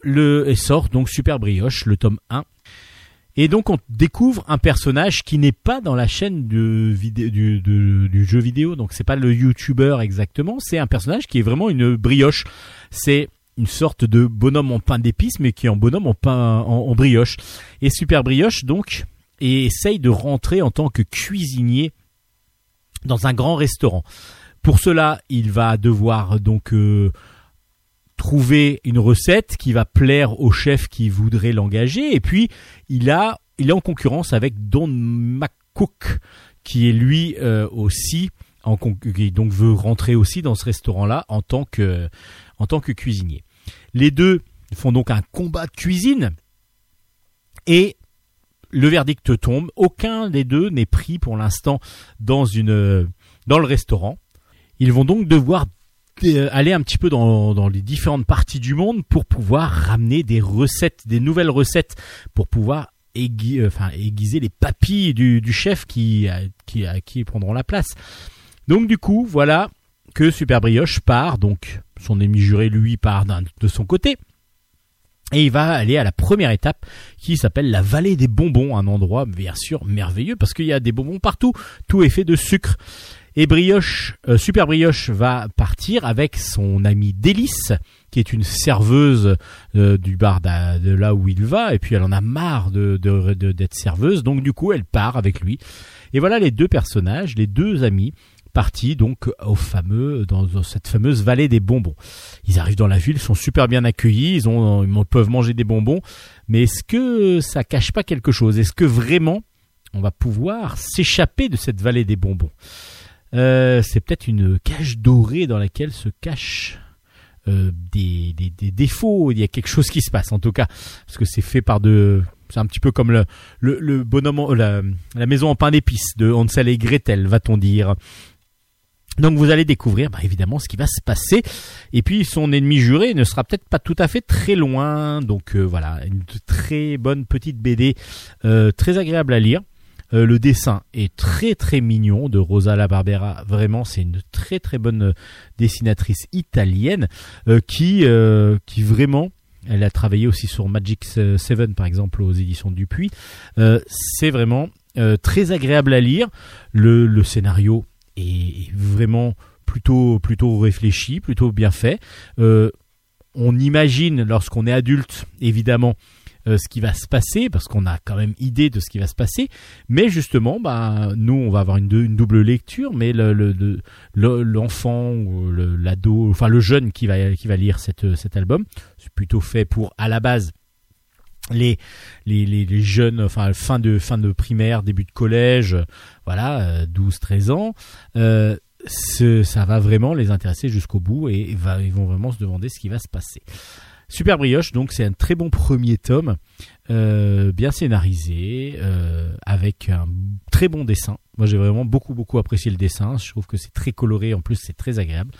le sort donc Super Brioche, le tome 1 et donc on découvre un personnage qui n'est pas dans la chaîne du, jeu vidéo, donc c'est pas le YouTuber exactement, c'est un personnage qui est vraiment une brioche. C'est une sorte de bonhomme en pain d'épices, mais qui est en bonhomme en pain en, brioche. Et Super Brioche donc et essaye de rentrer en tant que cuisinier dans un grand restaurant. Pour cela, il va devoir donc euh, trouver une recette qui va plaire au chef qui voudrait l'engager. Et puis, il a, il est en concurrence avec Don McCook, qui est lui euh, aussi qui donc veut rentrer aussi dans ce restaurant-là en tant que en tant que cuisinier. Les deux font donc un combat de cuisine et le verdict tombe. Aucun des deux n'est pris pour l'instant dans une dans le restaurant. Ils vont donc devoir aller un petit peu dans, dans, les différentes parties du monde pour pouvoir ramener des recettes, des nouvelles recettes, pour pouvoir euh, enfin, aiguiser les papilles du, du chef qui, qui, qui prendront la place. Donc du coup, voilà que Super Brioche part, donc son ennemi juré lui part de son côté. Et il va aller à la première étape qui s'appelle la vallée des bonbons, un endroit bien sûr merveilleux parce qu'il y a des bonbons partout, tout est fait de sucre. Et Brioche, euh, Super Brioche va partir avec son ami Délice, qui est une serveuse euh, du bar de là où il va, et puis elle en a marre de, d'être serveuse, donc du coup elle part avec lui. Et voilà les deux personnages, les deux amis, partis donc au fameux dans, cette fameuse vallée des bonbons. Ils arrivent dans la ville, sont super bien accueillis, ils ils peuvent manger des bonbons, mais est-ce que ça cache pas quelque chose? Est-ce que vraiment on va pouvoir s'échapper de cette vallée des bonbons? Euh, c'est peut-être une cage dorée dans laquelle se cachent euh, des, défauts. Il y a quelque chose qui se passe en tout cas, parce que c'est fait par de, c'est un petit peu comme le, le, bonhomme, la, la, maison en pain d'épices de Hansel et Gretel, va-t-on dire. Donc vous allez découvrir bah, évidemment ce qui va se passer. Et puis son ennemi juré ne sera peut-être pas tout à fait très loin. Donc euh, voilà, une très bonne petite BD, très agréable à lire. Euh, le dessin est très très mignon de Rosa La Barbera. Vraiment, c'est une très très bonne euh, dessinatrice italienne euh, qui qui vraiment elle a travaillé aussi sur Magic 7 par exemple aux éditions Dupuis. c'est vraiment très agréable à lire. Le, le scénario est vraiment plutôt plutôt réfléchi, plutôt bien fait. on imagine lorsqu'on est adulte, évidemment, euh, ce qui va se passer parce qu'on a quand même idée de ce qui va se passer. Mais justement, bah nous on va avoir une, double lecture, mais le, l'enfant ou l'ado, enfin le jeune qui va lire cet album, c'est plutôt fait pour à la base les, jeunes, enfin fin de primaire, début de collège, voilà, 12-13 euh, ans. Euh, ça va vraiment les intéresser jusqu'au bout et ils vont vraiment se demander ce qui va se passer. Super Brioche, donc c'est un très bon premier tome, euh, bien scénarisé, euh, avec un très bon dessin. Moi j'ai vraiment beaucoup beaucoup apprécié le dessin, je trouve que c'est très coloré, en plus c'est très agréable.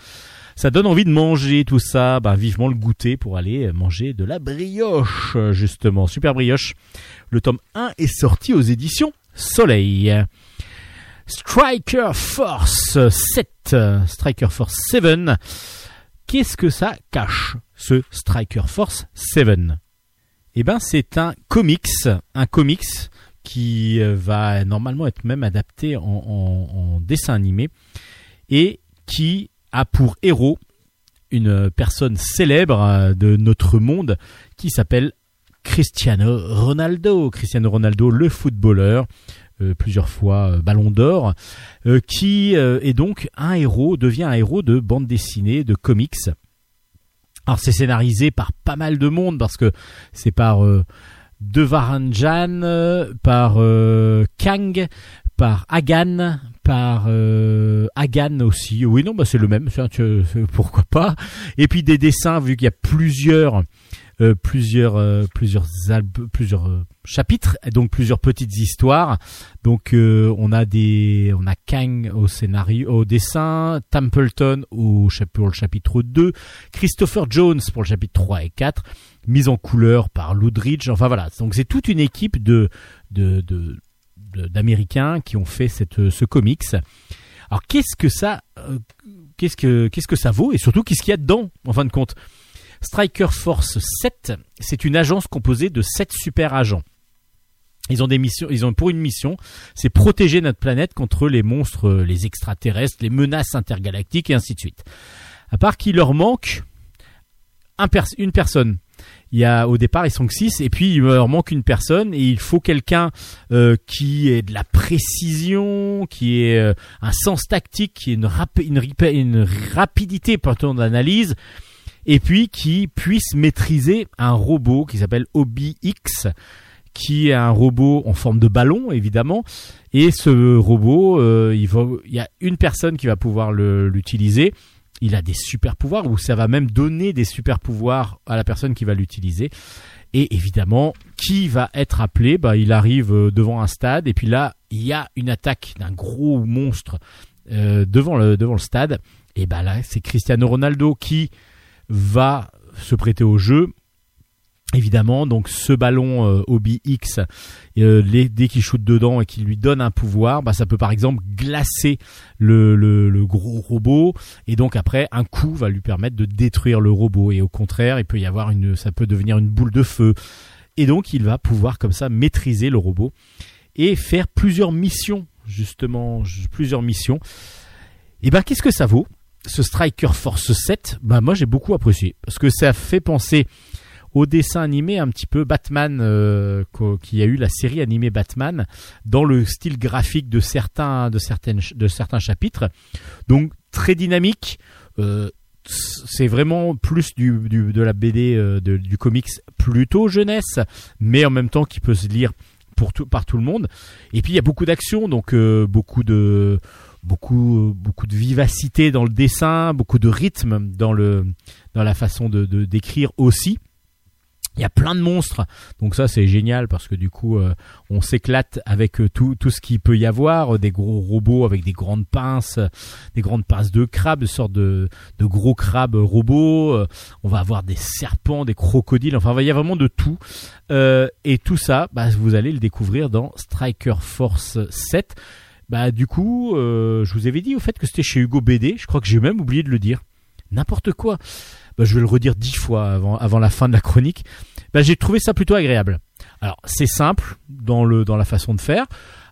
Ça donne envie de manger tout ça, bah, vivement le goûter pour aller manger de la brioche, justement. Super Brioche, le tome 1 est sorti aux éditions Soleil. Striker Force 7, Striker Force 7, qu'est-ce que ça cache? Ce Striker Force 7 Eh ben, c'est un comics, un comics qui euh, va normalement être même adapté en, dessin animé et qui a pour héros une personne célèbre euh, de notre monde qui s'appelle Cristiano Ronaldo. Cristiano Ronaldo, le footballeur, euh, plusieurs fois Ballon d'Or, qui est donc un héros, devient un héros de bande dessinée, de comics. Alors c'est scénarisé par pas mal de monde parce que c'est par euh, Devaranjan, euh, par euh, Kang, par Hagan, par euh, Hagan aussi. Oui non bah c'est le même, pourquoi pas. Et puis des dessins vu qu'il y a plusieurs euh, plusieurs euh, plusieurs plusieurs euh, chapitres donc plusieurs petites histoires. Donc on a des on a Kang au scénario au dessin Templeton au pour le chapitre 2 Christopher Jones pour le chapitre 3 et 4 mise en couleur par Ludridge enfin voilà. Donc c'est toute une équipe de, de d'américains qui ont fait cette ce comics. Alors qu'est-ce que ça qu'est-ce que qu'est-ce que ça vaut et surtout qu'est-ce qu'il y a dedans en fin de compte? Striker Force 7, c'est une agence composée de 7 super agents. Ils ont pour une mission, c'est protéger notre planète contre les monstres, les extraterrestres, les menaces intergalactiques et ainsi de suite. À part qu'il leur manque une personne. Il y a au départ ils sont que 6 et puis il leur manque une personne et il faut quelqu'un euh, qui ait de la précision, qui ait euh, un sens tactique, qui ait une, une rapidité pour ton d'analyse et puis qui puisse maîtriser un robot qui s'appelle Obi-X, qui est un robot en forme de ballon évidemment et ce robot euh, il, y a une personne qui va pouvoir l'utiliser il a des super pouvoirs ou ça va même donner des super pouvoirs à la personne qui va l'utiliser. Et évidemment, qui va être appelé? Bah, Il arrive euh, devant un stade et puis là, il y a une attaque d'un gros monstre euh, devant, le, devant le stade. Et bah là, c'est Cristiano Ronaldo qui va se prêter au jeu. Évidemment, donc ce ballon euh, Obi X, euh, dès qu'il shoot dedans et qu'il lui donne un pouvoir, bah, ça peut par exemple glacer le, gros robot. Et donc après un coup va lui permettre de détruire le robot. Et au contraire il peut y avoir une, ça peut devenir une boule de feu. Et donc il va pouvoir comme ça maîtriser le robot et faire plusieurs missions justement plusieurs missions. Et ben qu'est-ce que ça vaut? Ce Striker Force 7 Bah moi j'ai beaucoup apprécié. Parce que ça fait penser au dessin animé un petit peu Batman euh, qui a eu la série animée Batman dans le style graphique de certains de certaines de certains chapitres. Donc très dynamique. Euh, c'est vraiment plus du, de la BD euh, du comics plutôt jeunesse mais en même temps qui peut se lire pour tout, par tout le monde. Et puis il y a beaucoup d'action donc beaucoup de beaucoup beaucoup de vivacité dans le dessin beaucoup de rythme dans le dans la façon de d'écrire aussi il y a plein de monstres, donc ça c'est génial parce que du coup euh, on s'éclate avec euh, tout, tout ce qu'il peut y avoir, des gros robots avec des grandes pinces, des grandes pinces de crabes, de sortes de, de gros crabes robots. Euh, on va avoir des serpents, des crocodiles, enfin il y a vraiment de tout. et tout ça, bah, vous allez le découvrir dans Striker Force 7. Bah du coup, je vous avais dit au fait que c'était chez Hugo BD. Je crois que j'ai même oublié de le dire. N'importe quoi bah, je vais le redire dix fois avant, avant la fin de la chronique. Bah, j'ai trouvé ça plutôt agréable. Alors c'est simple dans le dans la façon de faire.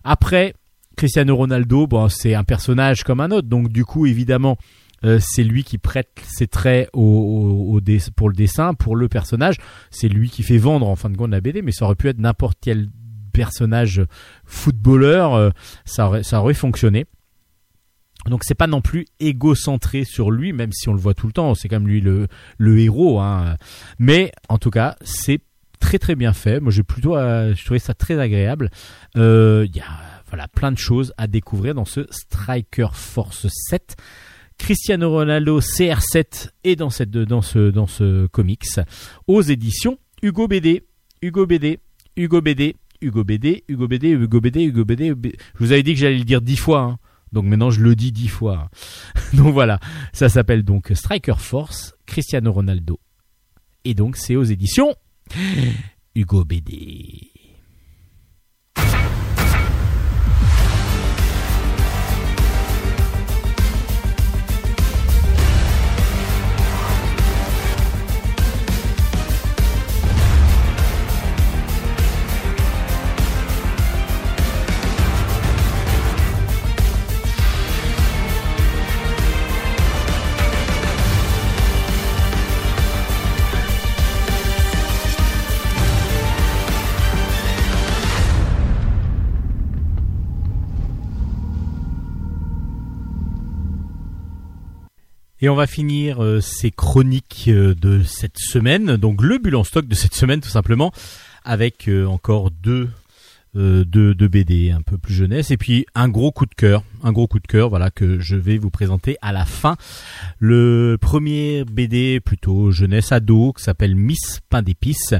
Après Cristiano Ronaldo, bon c'est un personnage comme un autre, donc du coup évidemment euh, c'est lui qui prête ses traits au, pour le dessin, pour le personnage. C'est lui qui fait vendre en fin de compte la BD, mais ça aurait pu être n'importe quel personnage footballeur, euh, ça, aurait, fonctionné. Donc c'est pas non plus égocentré sur lui, même si on le voit tout le temps, c'est comme lui le, le héros. Hein. Mais en tout cas, c'est très très bien fait. Moi j'ai plutôt euh, je trouvais ça très agréable. Euh, il y a voilà plein de choses à découvrir dans ce Striker Force 7. Cristiano Ronaldo CR7 est dans cette dans ce dans ce comics aux éditions Hugo BD. Hugo BD. Hugo BD. Hugo BD. Hugo BD. Hugo BD. Hugo BD. Je vous avais dit que j'allais le dire dix fois. Hein. Donc maintenant je le dis dix fois. *laughs* donc voilà, ça s'appelle donc Striker Force, Cristiano Ronaldo. Et donc c'est aux éditions Hugo BD. Et on va finir euh, ces chroniques euh, de cette semaine, donc le bulle stock de cette semaine tout simplement, avec euh, encore deux, deux, BD un peu plus jeunesse, et puis un gros coup de cœur, un gros coup de cœur, voilà que je vais vous présenter à la fin. Le premier BD plutôt jeunesse ado qui s'appelle Miss Pain d'épices.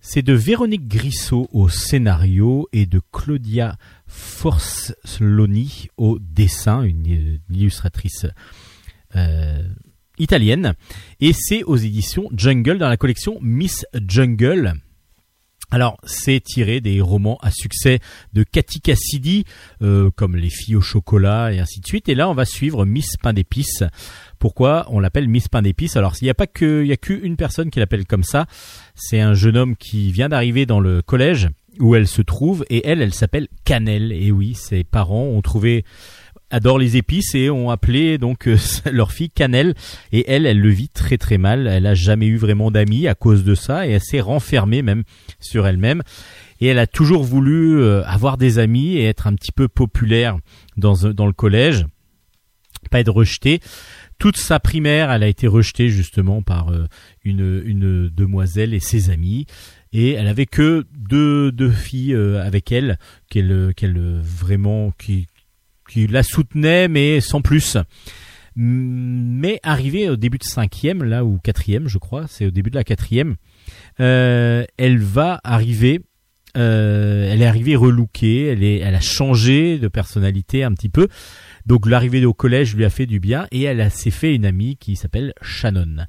C'est de Véronique Grissot au scénario et de Claudia Forsloni au dessin, une illustratrice italienne. Et c'est aux éditions Jungle dans la collection Miss Jungle. Alors, c'est tiré des romans à succès de Cathy Cassidy, euh, comme Les filles au chocolat et ainsi de suite. Et là, on va suivre Miss Pain d'épices. Pourquoi on l'appelle Miss Pain d'épices? Alors, il n'y a pas que, y a qu'une personne qui l'appelle comme ça. C'est un jeune homme qui vient d'arriver dans le collège où elle se trouve et elle, elle s'appelle Cannelle. Et oui, ses parents ont trouvé adore les épices et ont appelé donc euh, *laughs* leur fille Cannelle. Et elle elle le vit très très mal. Elle a jamais eu vraiment d'amis à cause de ça et elle s'est renfermée même sur elle-même. Et elle a toujours voulu euh, avoir des amis et être un petit peu populaire dans dans le collège. Pas être rejetée. Toute sa primaire elle a été rejetée justement par euh, une une demoiselle et ses amis. Et elle avait que deux deux filles avec elle qu'elle qu'elle vraiment qui qui la soutenait mais sans plus. Mais arrivé au début de cinquième, là ou quatrième, je crois, c'est au début de la quatrième, euh, elle va arriver. Euh, elle est arrivée relookée, elle elle a changé de personnalité un petit peu. Donc l'arrivée au collège lui a fait du bien et elle s'est fait une amie qui s'appelle Shannon.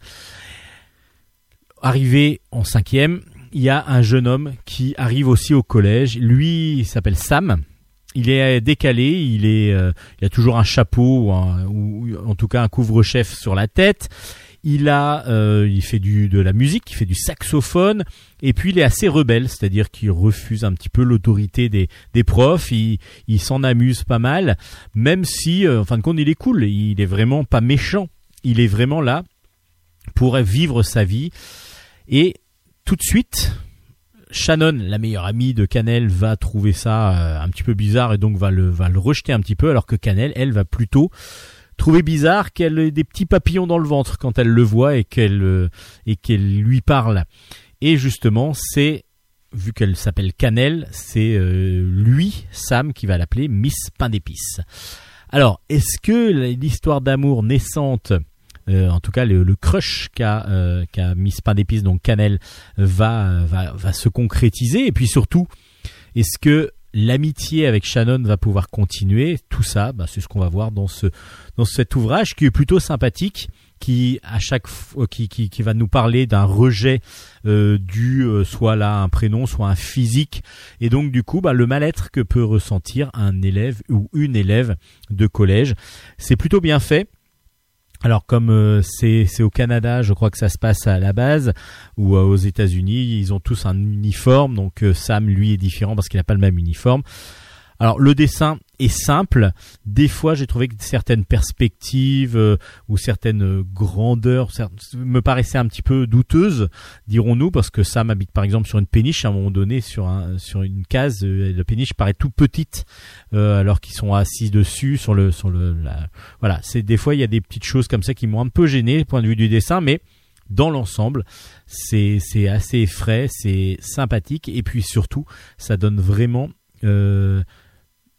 Arrivé en cinquième, il y a un jeune homme qui arrive aussi au collège. Lui, s'appelle Sam. Il est décalé, il est, euh, a toujours un chapeau ou, en tout cas un couvre-chef sur la tête. Il a, euh, il fait du de la musique, il fait du saxophone, et puis il est assez rebelle, c'est-à-dire qu'il refuse un petit peu l'autorité des, profs. Il, il s'en amuse pas mal, même si, euh, en fin de compte, il est cool. Il est vraiment pas méchant. Il est vraiment là pour vivre sa vie. Et tout de suite, Shannon, la meilleure amie de Canel, va trouver ça euh, un petit peu bizarre et donc va le, va le rejeter un petit peu, alors que Canel, elle, va plutôt trouver bizarre qu'elle ait des petits papillons dans le ventre quand elle le voit et qu'elle euh, et qu'elle lui parle. Et justement, c'est vu qu'elle s'appelle Canel, c'est euh, lui, Sam, qui va l'appeler Miss Pain d'épices. Alors, est-ce que l'histoire d'amour naissante, euh, en tout cas le, crush qu'a qu'a Miss Pain d'épices, donc Canel, va, va va se concrétiser Et puis surtout, est-ce que l'amitié avec Shannon va pouvoir continuer? Tout ça, bah, c'est ce qu'on va voir dans ce dans cet ouvrage qui est plutôt sympathique, qui à chaque fois, qui, qui, qui va nous parler d'un rejet euh, du euh, soit là un prénom, soit un physique, et donc du coup, bah, le mal-être que peut ressentir un élève ou une élève de collège, c'est plutôt bien fait. Alors comme euh, c'est au Canada, je crois que ça se passe à la base, ou euh, aux États-Unis, ils ont tous un uniforme. Donc euh, Sam, lui, est différent parce qu'il n'a pas le même uniforme. Alors le dessin est simple. Des fois, j'ai trouvé que certaines perspectives euh, ou certaines euh, grandeurs me paraissaient un petit peu douteuses, dirons-nous, parce que Sam habite par exemple sur une péniche à un moment donné sur un sur une case. Euh, la péniche paraît toute petite alors qu'ils sont assis dessus sur le sur le. Voilà, c'est des fois il y a des petites choses comme ça qui m'ont un peu gêné, point de vue du dessin, mais dans l'ensemble, c'est c'est assez frais, c'est sympathique et puis surtout, ça donne vraiment euh,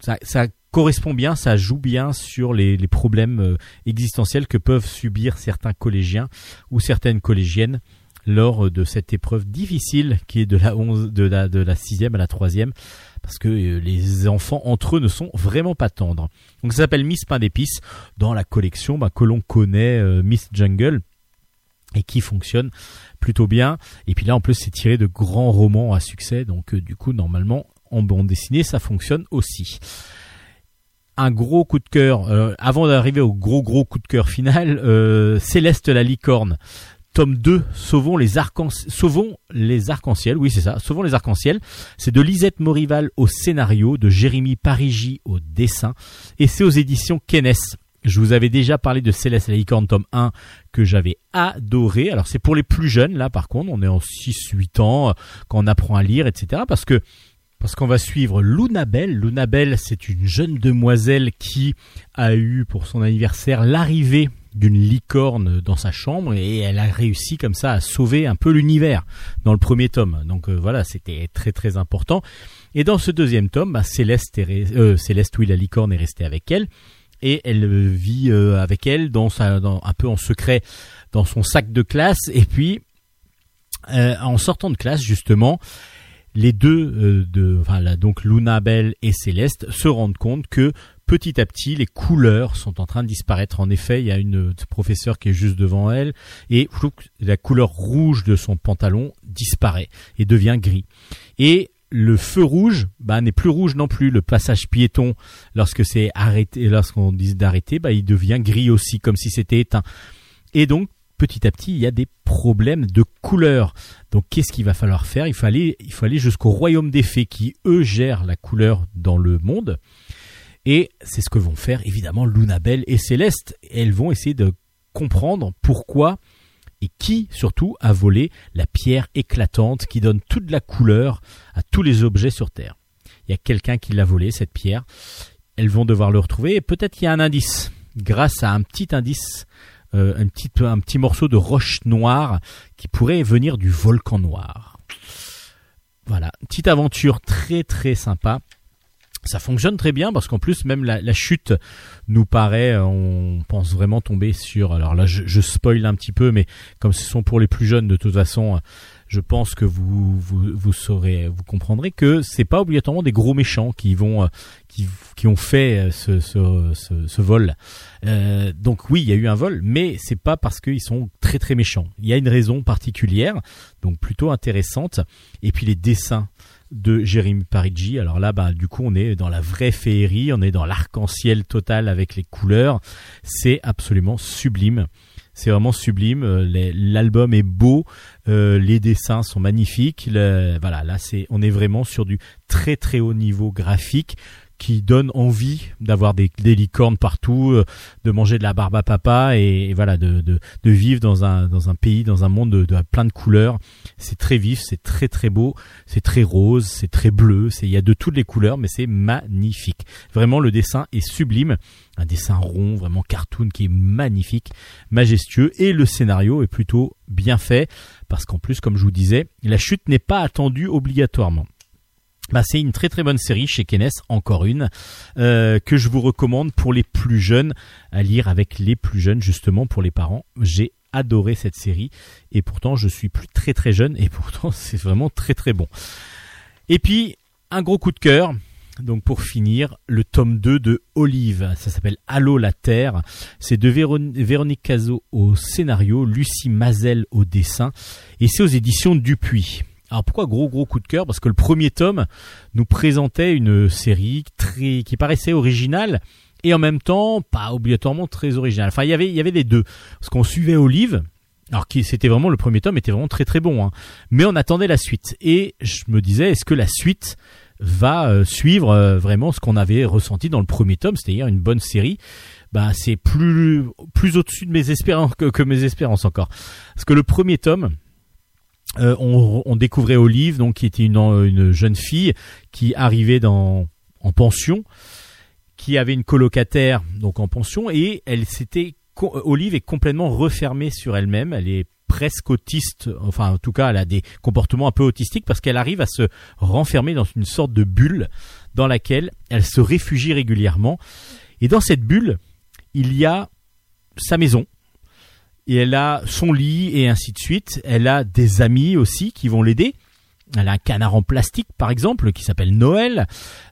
ça, correspond bien, ça joue bien sur les, problèmes euh, existentiels que peuvent subir certains collégiens ou certaines collégiennes lors de cette épreuve difficile qui est de la 11, de la de la sixième à la troisième parce que euh, les enfants entre eux ne sont vraiment pas tendres. Donc ça s'appelle Miss Pain d'épices dans la collection bah, que l'on connaît euh, Miss Jungle et qui fonctionne plutôt bien. Et puis là en plus c'est tiré de grands romans à succès donc du coup normalement en bande dessinée, ça fonctionne aussi. Un gros coup de cœur, euh, avant d'arriver au gros gros coup de cœur final, euh, Céleste la licorne, tome 2, Sauvons les arcs-en-ciel, oui c'est ça, Sauvons les arcs-en-ciel, c'est de Lisette Morival au scénario, de Jérémy Parigi au dessin, et c'est aux éditions Kenes. Je vous avais déjà parlé de Céleste la licorne tome 1 que j'avais adoré. Alors c'est pour les plus jeunes là par contre, on est en 6-8 ans quand on apprend à lire, etc. Parce que parce qu'on va suivre Luna Belle. Luna Belle, c'est une jeune demoiselle qui a eu pour son anniversaire l'arrivée d'une licorne dans sa chambre et elle a réussi comme ça à sauver un peu l'univers dans le premier tome. Donc euh, voilà, c'était très très important. Et dans ce deuxième tome, bah, Céleste, euh, Céleste, oui, la licorne est restée avec elle et elle vit euh, avec elle dans, un peu en secret dans son sac de classe et puis en sortant de classe justement les deux, euh, de, enfin, donc Luna Belle et Céleste, se rendent compte que petit à petit, les couleurs sont en train de disparaître. En effet, il y a une professeure qui est juste devant elle et la couleur rouge de son pantalon disparaît et devient gris. Et le feu rouge bah, n'est plus rouge non plus. Le passage piéton, lorsque c'est arrêté, lorsqu'on dit d'arrêter, bah, il devient gris aussi, comme si c'était éteint. Et donc, petit à petit, il y a des problèmes de couleur. Donc qu'est-ce qu'il va falloir faire? Il faut aller, jusqu'au royaume des fées qui, eux, gèrent la couleur dans le monde. Et c'est ce que vont faire évidemment Lunabelle et Céleste. Elles vont essayer de comprendre pourquoi et qui surtout a volé la pierre éclatante qui donne toute la couleur à tous les objets sur Terre. Il y a quelqu'un qui l'a volé, cette pierre. Elles vont devoir le retrouver et peut-être qu'il y a un indice. Grâce à un petit indice euh, un, petit, un petit morceau de roche noire qui pourrait venir du volcan noir. Voilà, petite aventure très très sympa. ça fonctionne très bien parce qu'en plus même la, chute nous paraît, on pense vraiment tomber sur. Alors là, je, je spoil un petit peu, mais comme ce sont pour les plus jeunes, de toute façon, je pense que vous vous, saurez, vous comprendrez que c'est pas obligatoirement des gros méchants qui vont, qui, qui ont fait ce, ce, ce, vol. Euh, donc oui, il y a eu un vol, mais c'est pas parce qu'ils sont très très méchants. Il y a une raison particulière, donc plutôt intéressante. Et puis les dessins de Jérémy Parigi. Alors là, bah, du coup, on est dans la vraie féerie, on est dans l'arc-en-ciel total avec les couleurs. C'est absolument sublime. C'est vraiment sublime. Euh, l'album est beau, euh, les dessins sont magnifiques. voilà, là, c'est, on est vraiment sur du très très haut niveau graphique qui donne envie d'avoir des, des, licornes partout, euh, de manger de la barbe à papa et, voilà de, de, vivre dans un dans un pays, dans un monde de, de plein de couleurs. C'est très vif, c'est très très beau, c'est très rose, c'est très bleu, c'est il y a de toutes les couleurs, mais c'est magnifique. Vraiment, le dessin est sublime, un dessin rond, vraiment cartoon qui est magnifique, majestueux et le scénario est plutôt bien fait parce qu'en plus, comme je vous disais, la chute n'est pas attendue obligatoirement. Bah, c'est une très très bonne série chez Kenes, encore une, euh, que je vous recommande pour les plus jeunes, à lire avec les plus jeunes, justement pour les parents. J'ai adoré cette série, et pourtant je suis plus très très jeune, et *laughs* pourtant c'est vraiment très très bon. Et puis, un gros coup de cœur, donc pour finir, le tome 2 de Olive, ça s'appelle Allô la Terre, c'est de Véronique Cazot au scénario, Lucie Mazel au dessin, et c'est aux éditions Dupuis. Alors pourquoi gros gros coup de cœur? Parce que le premier tome nous présentait une série qui paraissait originale et en même temps pas obligatoirement très originale. Enfin il y avait il y avait les deux. Parce qu'on suivait Olive, alors c'était vraiment le premier tome était vraiment très très bon, hein. mais on attendait la suite et je me disais est-ce que la suite va euh, suivre euh, vraiment ce qu'on avait ressenti dans le premier tome, c'est-à-dire une bonne série. Bah c'est plus plus au-dessus de mes espérances que, que mes espérances encore. Parce que le premier tome euh, on, découvrait Olive, donc qui était une, jeune fille qui arrivait dans en pension, qui avait une colocataire donc en pension et elle s'était Olive est complètement refermée sur elle-même. Elle est presque autiste, enfin en tout cas elle a des comportements un peu autistiques parce qu'elle arrive à se renfermer dans une sorte de bulle dans laquelle elle se réfugie régulièrement. Et dans cette bulle, il y a sa maison, et elle a son lit et ainsi de suite. Elle a des amis aussi qui vont l'aider. Elle a un canard en plastique par exemple qui s'appelle Noël.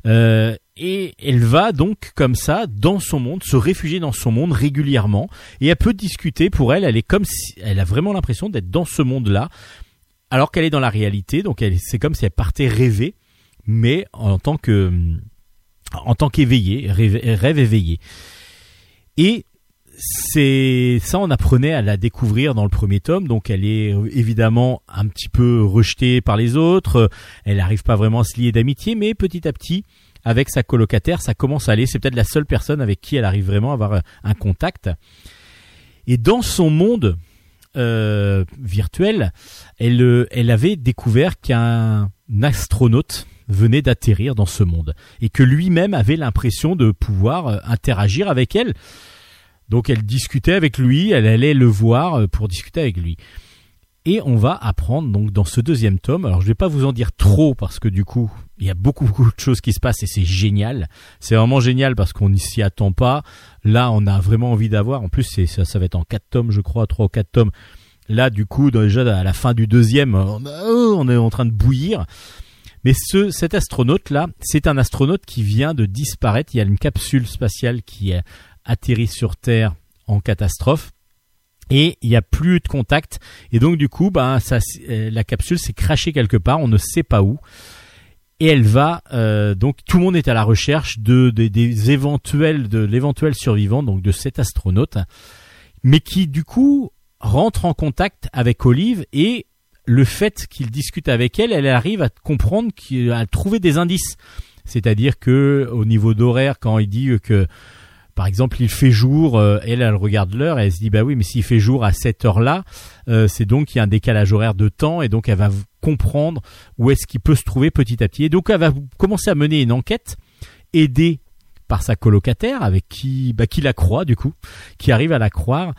Euh, et elle va donc comme ça dans son monde se réfugier dans son monde régulièrement. Et elle peut discuter pour elle. Elle est comme si elle a vraiment l'impression d'être dans ce monde là alors qu'elle est dans la réalité. Donc elle c'est comme si elle partait rêver. Mais en tant que en tant qu'éveillée rêve, rêve éveillé et c'est ça on apprenait à la découvrir dans le premier tome. Donc elle est euh, évidemment un petit peu rejetée par les autres. Elle n'arrive pas vraiment à se lier d'amitié mais petit à petit avec sa colocataire ça commence à aller. C'est peut-être la seule personne avec qui elle arrive vraiment à avoir euh, un contact. Et dans son monde euh, virtuel elle elle avait découvert qu'un astronaute venait d'atterrir dans ce monde et que lui-même avait l'impression de pouvoir interagir avec elle donc elle discutait avec lui, elle allait le voir euh, pour discuter avec lui. Et on va apprendre donc dans ce deuxième tome. Alors je vais pas vous en dire trop parce que du coup il y a beaucoup de choses qui se passent et c'est génial. C'est vraiment génial parce qu'on n'y s'y attend pas. Là on a vraiment envie d'avoir. En plus ça, ça va être en quatre tomes je crois, trois ou quatre tomes. Là du coup déjà à la fin du deuxième on est en train de bouillir. Mais ce, cet astronaute là, c'est un astronaute qui vient de disparaître. Il y a une capsule spatiale qui est atterrit sur Terre en catastrophe. Et il n'y a plus de contact. Et donc du coup ben ça euh, la capsule s'est crachée quelque part on ne sait pas où. Et elle va euh, donc tout le monde est à la recherche de, des éventuels de l'éventuel survivant donc de cet astronaute mais qui du coup rentre en contact avec Olive et le fait qu'il discute avec elle elle arrive à comprendre à trouver des indices. C'est-à-dire que au niveau d'horaire quand il dit que par exemple, il fait jour, euh, elle, elle regarde l'heure et elle se dit, bah oui, mais s'il fait jour à cette heure-là, euh, c'est donc qu'il y a un décalage horaire de temps et donc elle va comprendre où est-ce qu'il peut se trouver petit à petit. Et donc elle va commencer à mener une enquête, aidée par sa colocataire, avec qui, bah, qui la croit du coup, qui arrive à la croire.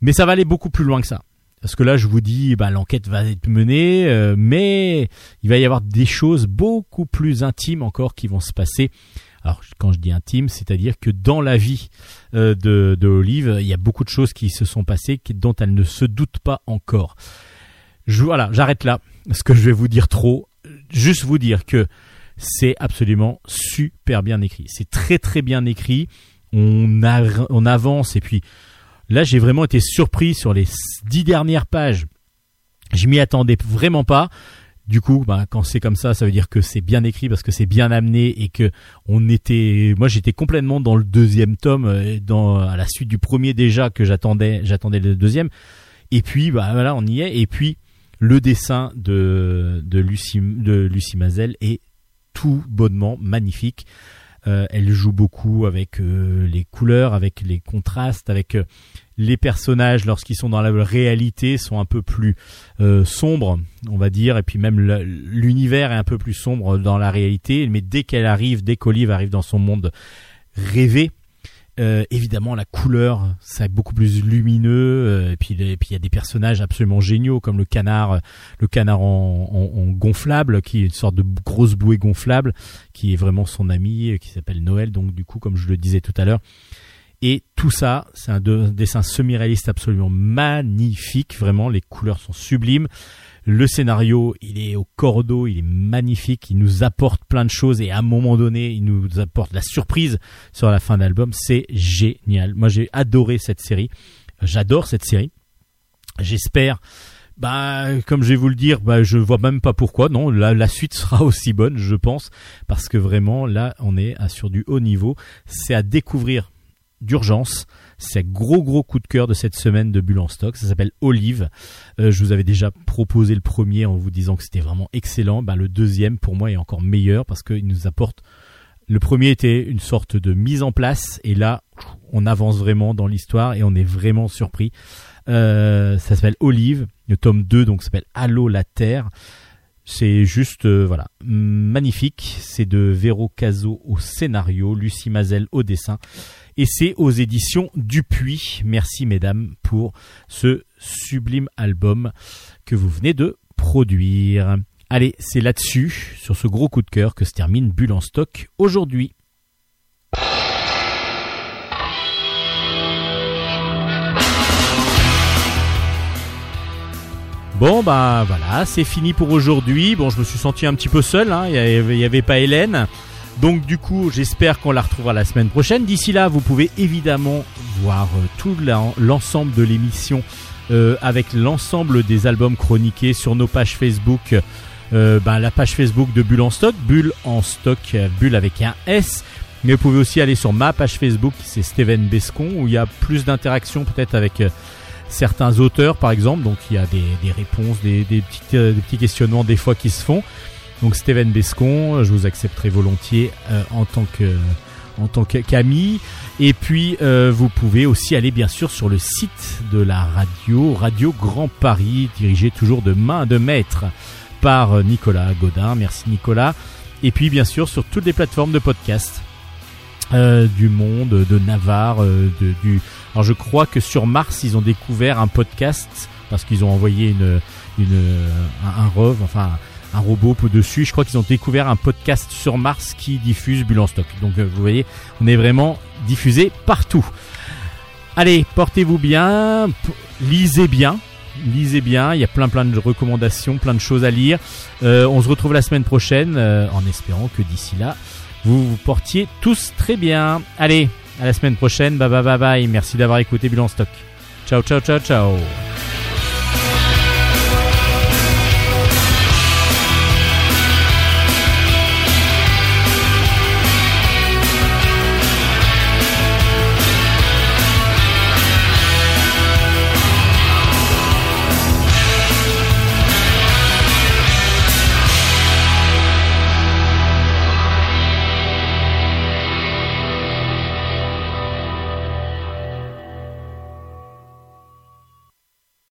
Mais ça va aller beaucoup plus loin que ça. Parce que là, je vous dis, bah, l'enquête va être menée, euh, mais il va y avoir des choses beaucoup plus intimes encore qui vont se passer. Alors, quand je dis intime, c'est-à-dire que dans la vie euh, de, Olive, il y a beaucoup de choses qui se sont passées dont elle ne se doute pas encore. Voilà, j'arrête là, parce que je vais vous dire trop. Juste vous dire que c'est absolument super bien écrit. C'est très très bien écrit. On, on avance et puis Là, j'ai vraiment été surpris sur les dix dernières pages. Je m'y attendais vraiment pas. Du coup, bah, quand c'est comme ça, ça veut dire que c'est bien écrit parce que c'est bien amené et que on était, moi j'étais complètement dans le deuxième tome, euh, à la suite du premier déjà que j'attendais, j'attendais le deuxième. Et puis, bah voilà, on y est. Et puis le dessin de Lucie de Lucie Mazel est tout bonnement magnifique. Euh, elle joue beaucoup avec euh, les couleurs, avec les contrastes, avec les personnages lorsqu'ils sont dans la réalité sont un peu plus sombres, on va dire, et puis même l'univers est un peu plus sombre dans la réalité. Mais dès qu'elle arrive, dès qu'Olive arrive dans son monde rêvé, euh, évidemment, la couleur, c'est beaucoup plus lumineux. Euh, et puis, il y a des personnages absolument géniaux comme le canard, le canard en, gonflable, qui est une sorte de grosse bouée gonflable, qui est vraiment son ami, euh, qui s'appelle Noël. Donc, du coup, comme je le disais tout à l'heure, et tout ça, c'est un, dessin semi-réaliste absolument magnifique. Vraiment, les couleurs sont sublimes. Le scénario, il est au cordeau, il est magnifique, il nous apporte plein de choses et à un moment donné, il nous apporte la surprise sur la fin d'album. C'est génial. Moi, j'ai adoré cette série. J'adore cette série. J'espère. Bah, comme je vais vous le dire, bah, je vois même pas pourquoi. Non, la, la suite sera *laughs* aussi bonne, je pense, parce que vraiment, là, on est sur du haut niveau. C'est à découvrir d'urgence. C'est gros gros coup de cœur de cette semaine de Bulle en stock. Ça s'appelle Olive. Euh, je vous avais déjà proposé le premier en vous disant que c'était vraiment excellent. Ben, le deuxième pour moi est encore meilleur parce qu'il nous apporte. Le premier était une sorte de mise en place et là on avance vraiment dans l'histoire et on est vraiment surpris. Euh, ça s'appelle Olive. Le tome 2 donc s'appelle Allô la Terre. C'est juste euh, voilà magnifique. C'est de Véro Caso au scénario, Lucie Mazel au dessin et c'est aux éditions Dupuis. Merci mesdames pour ce sublime album que vous venez de produire. Allez, c'est là-dessus, sur ce gros coup de cœur, que se termine Bulle en stock aujourd'hui. Bon bah voilà, c'est fini pour aujourd'hui. Bon, je me suis senti un petit peu seul, hein. il n'y avait, pas Hélène. Donc du coup, j'espère qu'on la retrouvera la semaine prochaine. D'ici là, vous pouvez évidemment voir euh, tout l'ensemble de l'émission euh, avec l'ensemble des albums chroniqués sur nos pages Facebook. Euh, ben, la page Facebook de Bulle en stock, Bulle en stock, Bulle avec un S. Mais vous pouvez aussi aller sur ma page Facebook, c'est Steven Bescon, où il y a plus d'interactions peut-être avec certains auteurs par exemple. Donc il y a des, réponses, des, des petits questionnements des fois qui se font. Donc Steven Bescon, je vous accepterai volontiers euh, en tant que en tant qu'ami. Et puis euh, vous pouvez aussi aller bien sûr sur le site de la radio, Radio Grand Paris, dirigé toujours de main de maître par Nicolas Godin. Merci Nicolas. Et puis bien sûr sur toutes les plateformes de podcast euh, du monde, de Navarre, de, du. Alors je crois que sur Mars ils ont découvert un podcast parce qu'ils ont envoyé un, un rove, enfin un robot dessus. Je crois qu'ils ont découvert un podcast sur Mars qui diffuse Bulle en stock. Donc euh, vous voyez, on est vraiment diffusé partout. Allez, portez-vous bien, lisez bien. Lisez bien, il y a plein plein de recommandations, plein de choses à lire. Euh, on se retrouve la semaine prochaine euh, en espérant que d'ici là, vous vous portiez tous très bien. Allez, à la semaine prochaine. Bye bye bye bye. Merci d'avoir écouté en stock. Ciao ciao ciao ciao.